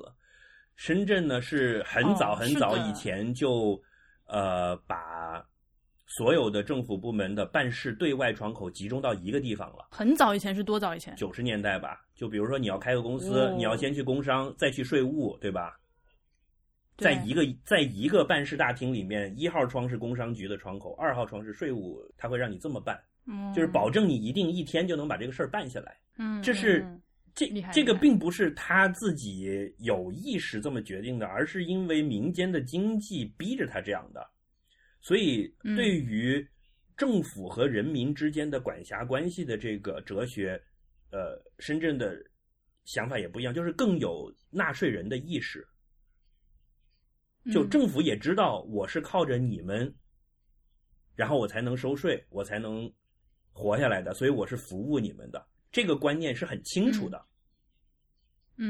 深圳呢是很早哦很早以前就、呃把所有的政府部门的办事对外窗口集中到一个地方了。很早以前是多早以前？九十年代吧，就比如说你要开个公司，哦你要先去工商，再去税务，对吧？在一个在一个办事大厅里面，一号窗是工商局的窗口，二号窗是税务，他会让你这么办，嗯就是保证你一定一天就能把这个事儿办下来。嗯，这是嗯这这个并不是他自己有意识这么决定的，而是因为民间的经济逼着他这样的。所以，嗯对于政府和人民之间的管辖关系的这个哲学，呃，深圳的想法也不一样，就是更有纳税人的意识。就嗯政府也知道我是靠着你们，然后我才能收税，我才能活下来的，所以我是服务你们的。这个观念是很清楚的。嗯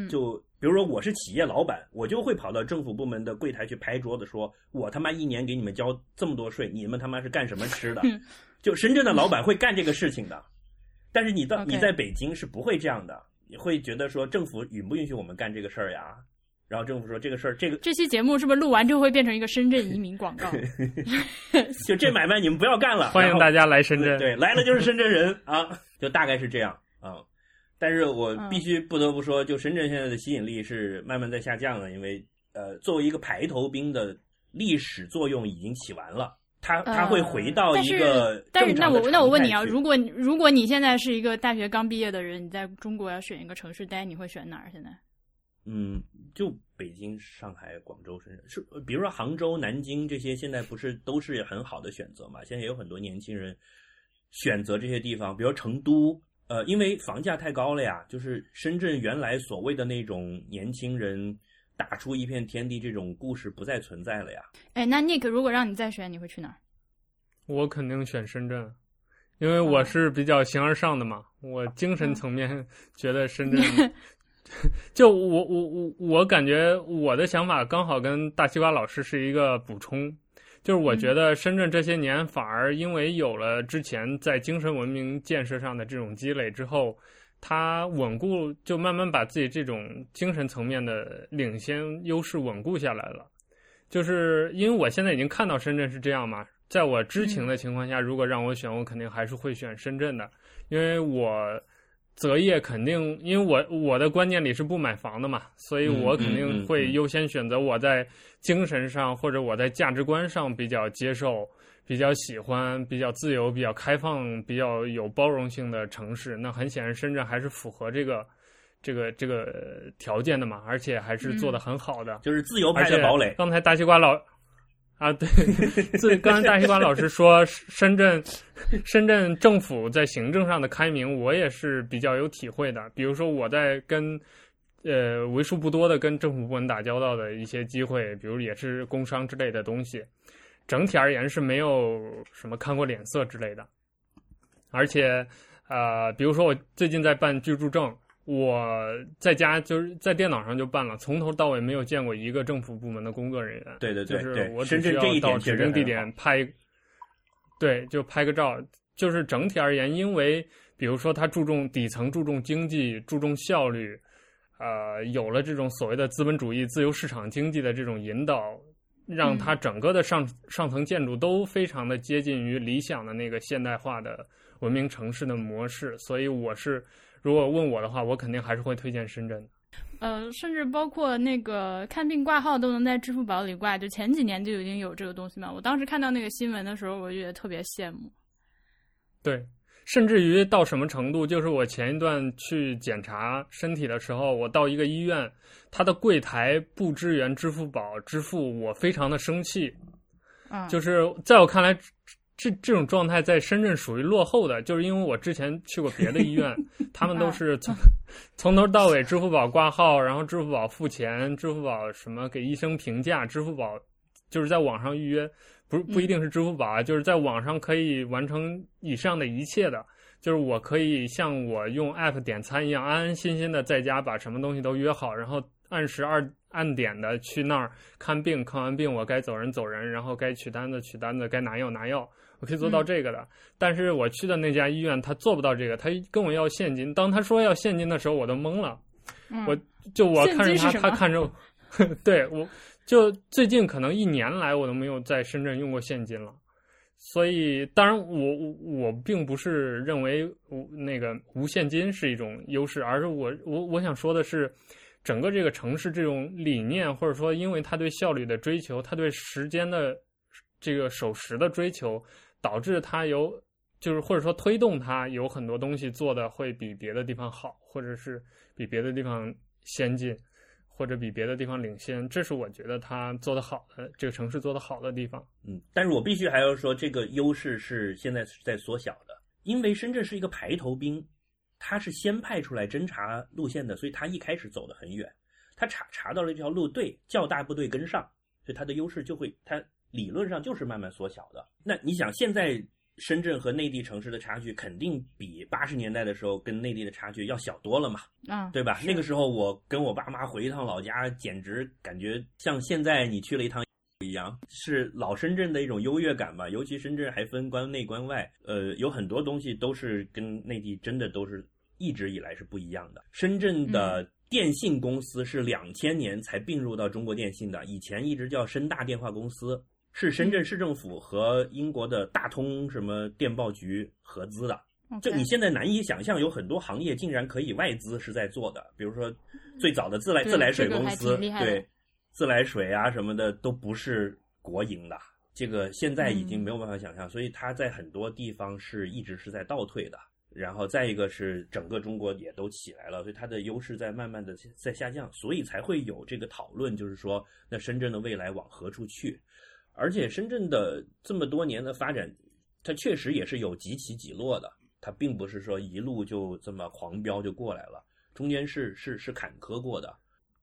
就比如说我是企业老板，我就会跑到政府部门的柜台去拍桌子说，我他妈一年给你们交这么多税，你们他妈是干什么吃的？就深圳的老板会干这个事情的，但是你到你在北京是不会这样的，你会觉得说政府允不允许我们干这个事儿呀？然后政府说这个事儿，这个这期节目是不是录完之后会变成一个深圳移民广告？就这买卖你们不要干了，欢迎大家来深圳。对，来了就是深圳人啊，就大概是这样啊。但是我嗯必须不得不说，就深圳现在的吸引力是慢慢在下降的，因为呃，作为一个排头兵的历史作用已经起完了，他他会回到一个呃但是那我那我问你啊，如果如果你现在是一个大学刚毕业的人，你在中国要选一个城市待，你会选哪儿？现在？嗯，就北京、上海、广州、深圳，是比如说杭州、南京这些，现在不是都是很好的选择嘛？现在也有很多年轻人选择这些地方，比如成都，呃，因为房价太高了呀，就是深圳原来所谓的那种年轻人打出一片天地这种故事不再存在了呀。哎，那 Nick 如果让你再选，你会去哪儿？我肯定选深圳，因为我是比较形而上的嘛。我精神层面 觉得深圳 就我我我我感觉我的想法刚好跟大西瓜老师是一个补充，就是我觉得深圳这些年反而因为有了之前在精神文明建设上的这种积累之后，它稳固就慢慢把自己这种精神层面的领先优势稳固下来了。就是因为我现在已经看到深圳是这样嘛，在我知情的情况下，如果让我选，我肯定还是会选深圳的，因为我择业肯定，因为我我的观念里是不买房的嘛，所以我肯定会优先选择我在精神上或者我在价值观上比较接受、比较喜欢、比较自由、比较开放、比较有包容性的城市。那很显然，深圳还是符合这个这个这个条件的嘛，而且还是做的很好的。就是自由派的堡垒，刚才大西瓜老啊，对，这刚才大西瓜老师说深圳深圳政府在行政上的开明，我也是比较有体会的。比如说我在跟呃为数不多的跟政府部门打交道的一些机会，比如也是工商之类的东西，整体而言是没有什么看过脸色之类的。而且呃，比如说我最近在办居住证。我在家就是在电脑上就办了，从头到尾没有见过一个政府部门的工作人员。对对对就是，我只需要到指定地点拍，对，就拍个照。就是整体而言，因为比如说他注重底层，注重经济，注重效率，呃，有了这种所谓的资本主义、自由市场经济的这种引导，让它整个的上、上层建筑都非常的接近于理想的那个现代化的文明城市的模式。所以我是。如果问我的话，我肯定还是会推荐深圳的。呃，甚至包括那个看病挂号都能在支付宝里挂，就前几年就已经有这个东西嘛。我当时看到那个新闻的时候，我就觉得特别羡慕。对，甚至于到什么程度，就是我前一段去检查身体的时候，我到一个医院，他的柜台不支援支付宝支付，我非常的生气。啊，就是在我看来。这这种状态在深圳属于落后的，就是因为我之前去过别的医院，他们都是从 从头到尾支付宝挂号，然后支付宝付钱，支付宝什么给医生评价，支付宝就是在网上预约，不不一定是支付宝啊，就是在网上可以完成以上的一切的，就是我可以像我用 app 点餐一样，安安心心的在家把什么东西都约好，然后按时二按点的去那儿看病，看完病我该走人走人，然后该取单子取单子，该拿药拿药。我可以做到这个的。但是我去的那家医院，他做不到这个，他跟我要现金。当他说要现金的时候，我都懵了。嗯我就我看着他，他看着我，对我就最近可能一年来我都没有在深圳用过现金了。所以，当然我，我我并不是认为无那个无现金是一种优势，而是我我我想说的是，整个这个城市这种理念，或者说因为他对效率的追求，他对时间的这个守时的追求，导致它有就是或者说推动它有很多东西做的会比别的地方好，或者是比别的地方先进，或者比别的地方领先，这是我觉得它做的好的这个城市做的好的地方。嗯，但是我必须还要说，这个优势是现在是在缩小的，因为深圳是一个排头兵，他是先派出来侦查路线的，所以他一开始走得很远，他查查到了这条路，对，较大部队跟上，所以他的优势就会，他理论上就是慢慢缩小的。那你想，现在深圳和内地城市的差距肯定比八十年代的时候跟内地的差距要小多了嘛？啊，对吧？那个时候我跟我爸妈回一趟老家，简直感觉像现在你去了一趟一样，是老深圳的一种优越感吧。尤其深圳还分关内关外，呃，有很多东西都是跟内地真的都是一直以来是不一样的。深圳的电信公司是两千年才并入到中国电信的，以前一直叫深大电话公司，是深圳市政府和英国的大通什么电报局合资的。就你现在难以想象，有很多行业竟然可以外资是在做的，比如说最早的自来自来水公司，对自来水啊什么的都不是国营的，这个现在已经嗯没有办法想象，所以它在很多地方是一直是在倒退的。然后再一个是整个中国也都起来了，所以它的优势在慢慢的在下降，所以才会有这个讨论，就是说那深圳的未来往何处去？而且深圳的这么多年的发展，它确实也是有几起几落的，它并不是说一路就这么狂飙就过来了，中间是是是坎坷过的。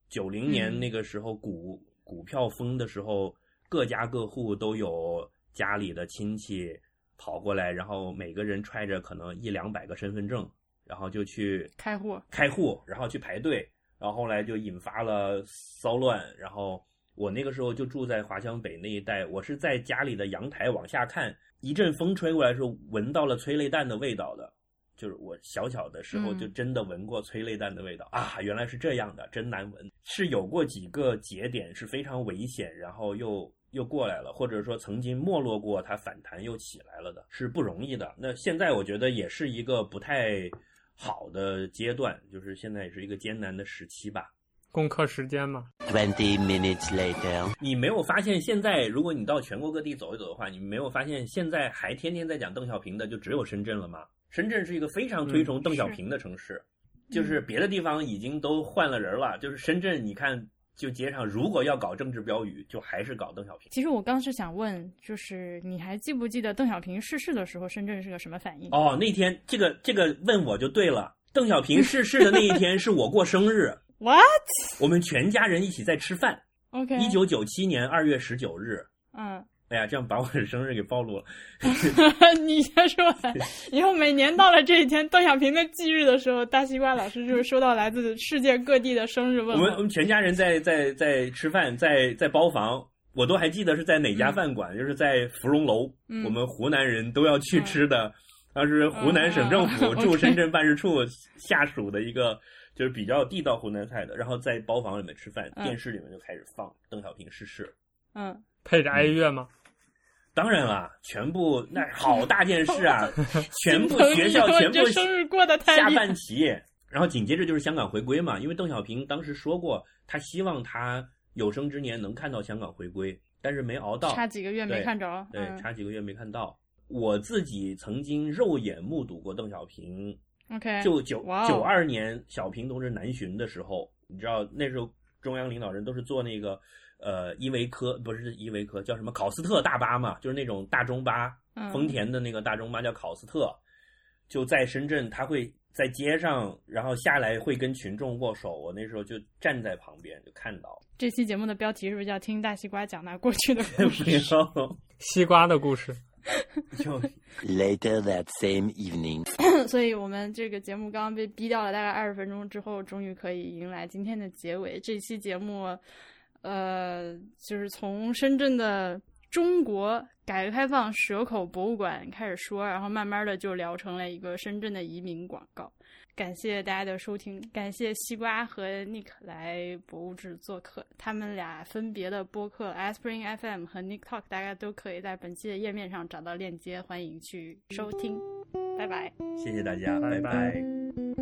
九零年嗯那个时候股股票疯的时候，各家各户都有家里的亲戚跑过来，然后每个人揣着可能一两百个身份证，然后就去开户，开户，然后去排队，然后后来就引发了骚乱。然后我那个时候就住在华强北那一带，我是在家里的阳台往下看，一阵风吹过来的时候，闻到了催泪弹的味道的。就是我小小的时候嗯就真的闻过催泪弹的味道、啊，原来是这样的，真难闻。是有过几个节点是非常危险，然后又又过来了，或者说曾经没落过，它反弹又起来了的，是不容易的。那现在我觉得也是一个不太好的阶段，就是现在也是一个艰难的时期吧。攻克时间嘛，Twenty minutes later. 你没有发现现在，如果你到全国各地走一走的话，你没有发现现在还天天在讲邓小平的，就只有深圳了吗？深圳是一个非常推崇邓小平的城市，就是别的地方已经都换了人了，就是深圳，你看就街上如果要搞政治标语，就还是搞邓小平。其实我刚是想问，就是你还记不记得邓小平逝世的时候，深圳是个什么反应？哦，那天这个这个问我就对了，邓小平逝世的那一天是我过生日，What？我们全家人一起在吃饭。OK，一九九七年二月十九日，嗯，哎呀，这样把我的生日给暴露了。你先说完。以后每年到了这一天，邓小平的忌日的时候，大西瓜老师就会收到来自世界各地的生日问候。我们我们全家人在在在吃饭，在在包房，我都还记得是在哪家饭馆，就是在芙蓉楼，嗯我们湖南人都要去吃的。当时湖南省政府 驻深圳办事处下属的一个就是比较地道湖南菜的，然后在包房里面吃饭，嗯电视里面就开始放邓小平逝世。嗯，配着哀乐吗？当然啦，全部那好大件事啊，全部学校全部生日过得太下厉害半旗，然后紧接着就是香港回归嘛，因为邓小平当时说过，他希望他有生之年能看到香港回归，但是没熬到，差几个月没看着。对，嗯差几个月没看到。我自己曾经肉眼目睹过邓小平，OK，就九九二年小平同志南巡的时候，你知道那时候中央领导人都是坐那个呃依维柯，不是依维柯，叫什么考斯特大巴嘛，就是那种大中巴，嗯。丰田的那个大中巴叫考斯特，就在深圳，他会在街上，然后下来会跟群众握手。我那时候就站在旁边就看到，这期节目的标题是不是叫“听大西瓜讲那过去的故事？西瓜的故事，就 Later that same evening. 所以我们这个节目刚刚被逼掉了大概二十分钟之后，终于可以迎来今天的结尾。这期节目，呃，就是从深圳的中国改革开放蛇口博物馆开始说，然后慢慢的就聊成了一个深圳的移民广告。感谢大家的收听，感谢西瓜和 Nick 来博物志做客，他们俩分别的播客 Aspiring FM 和 Nick Talk，大家都可以在本期的页面上找到链接，欢迎去收听。拜拜。谢谢大家，拜拜拜拜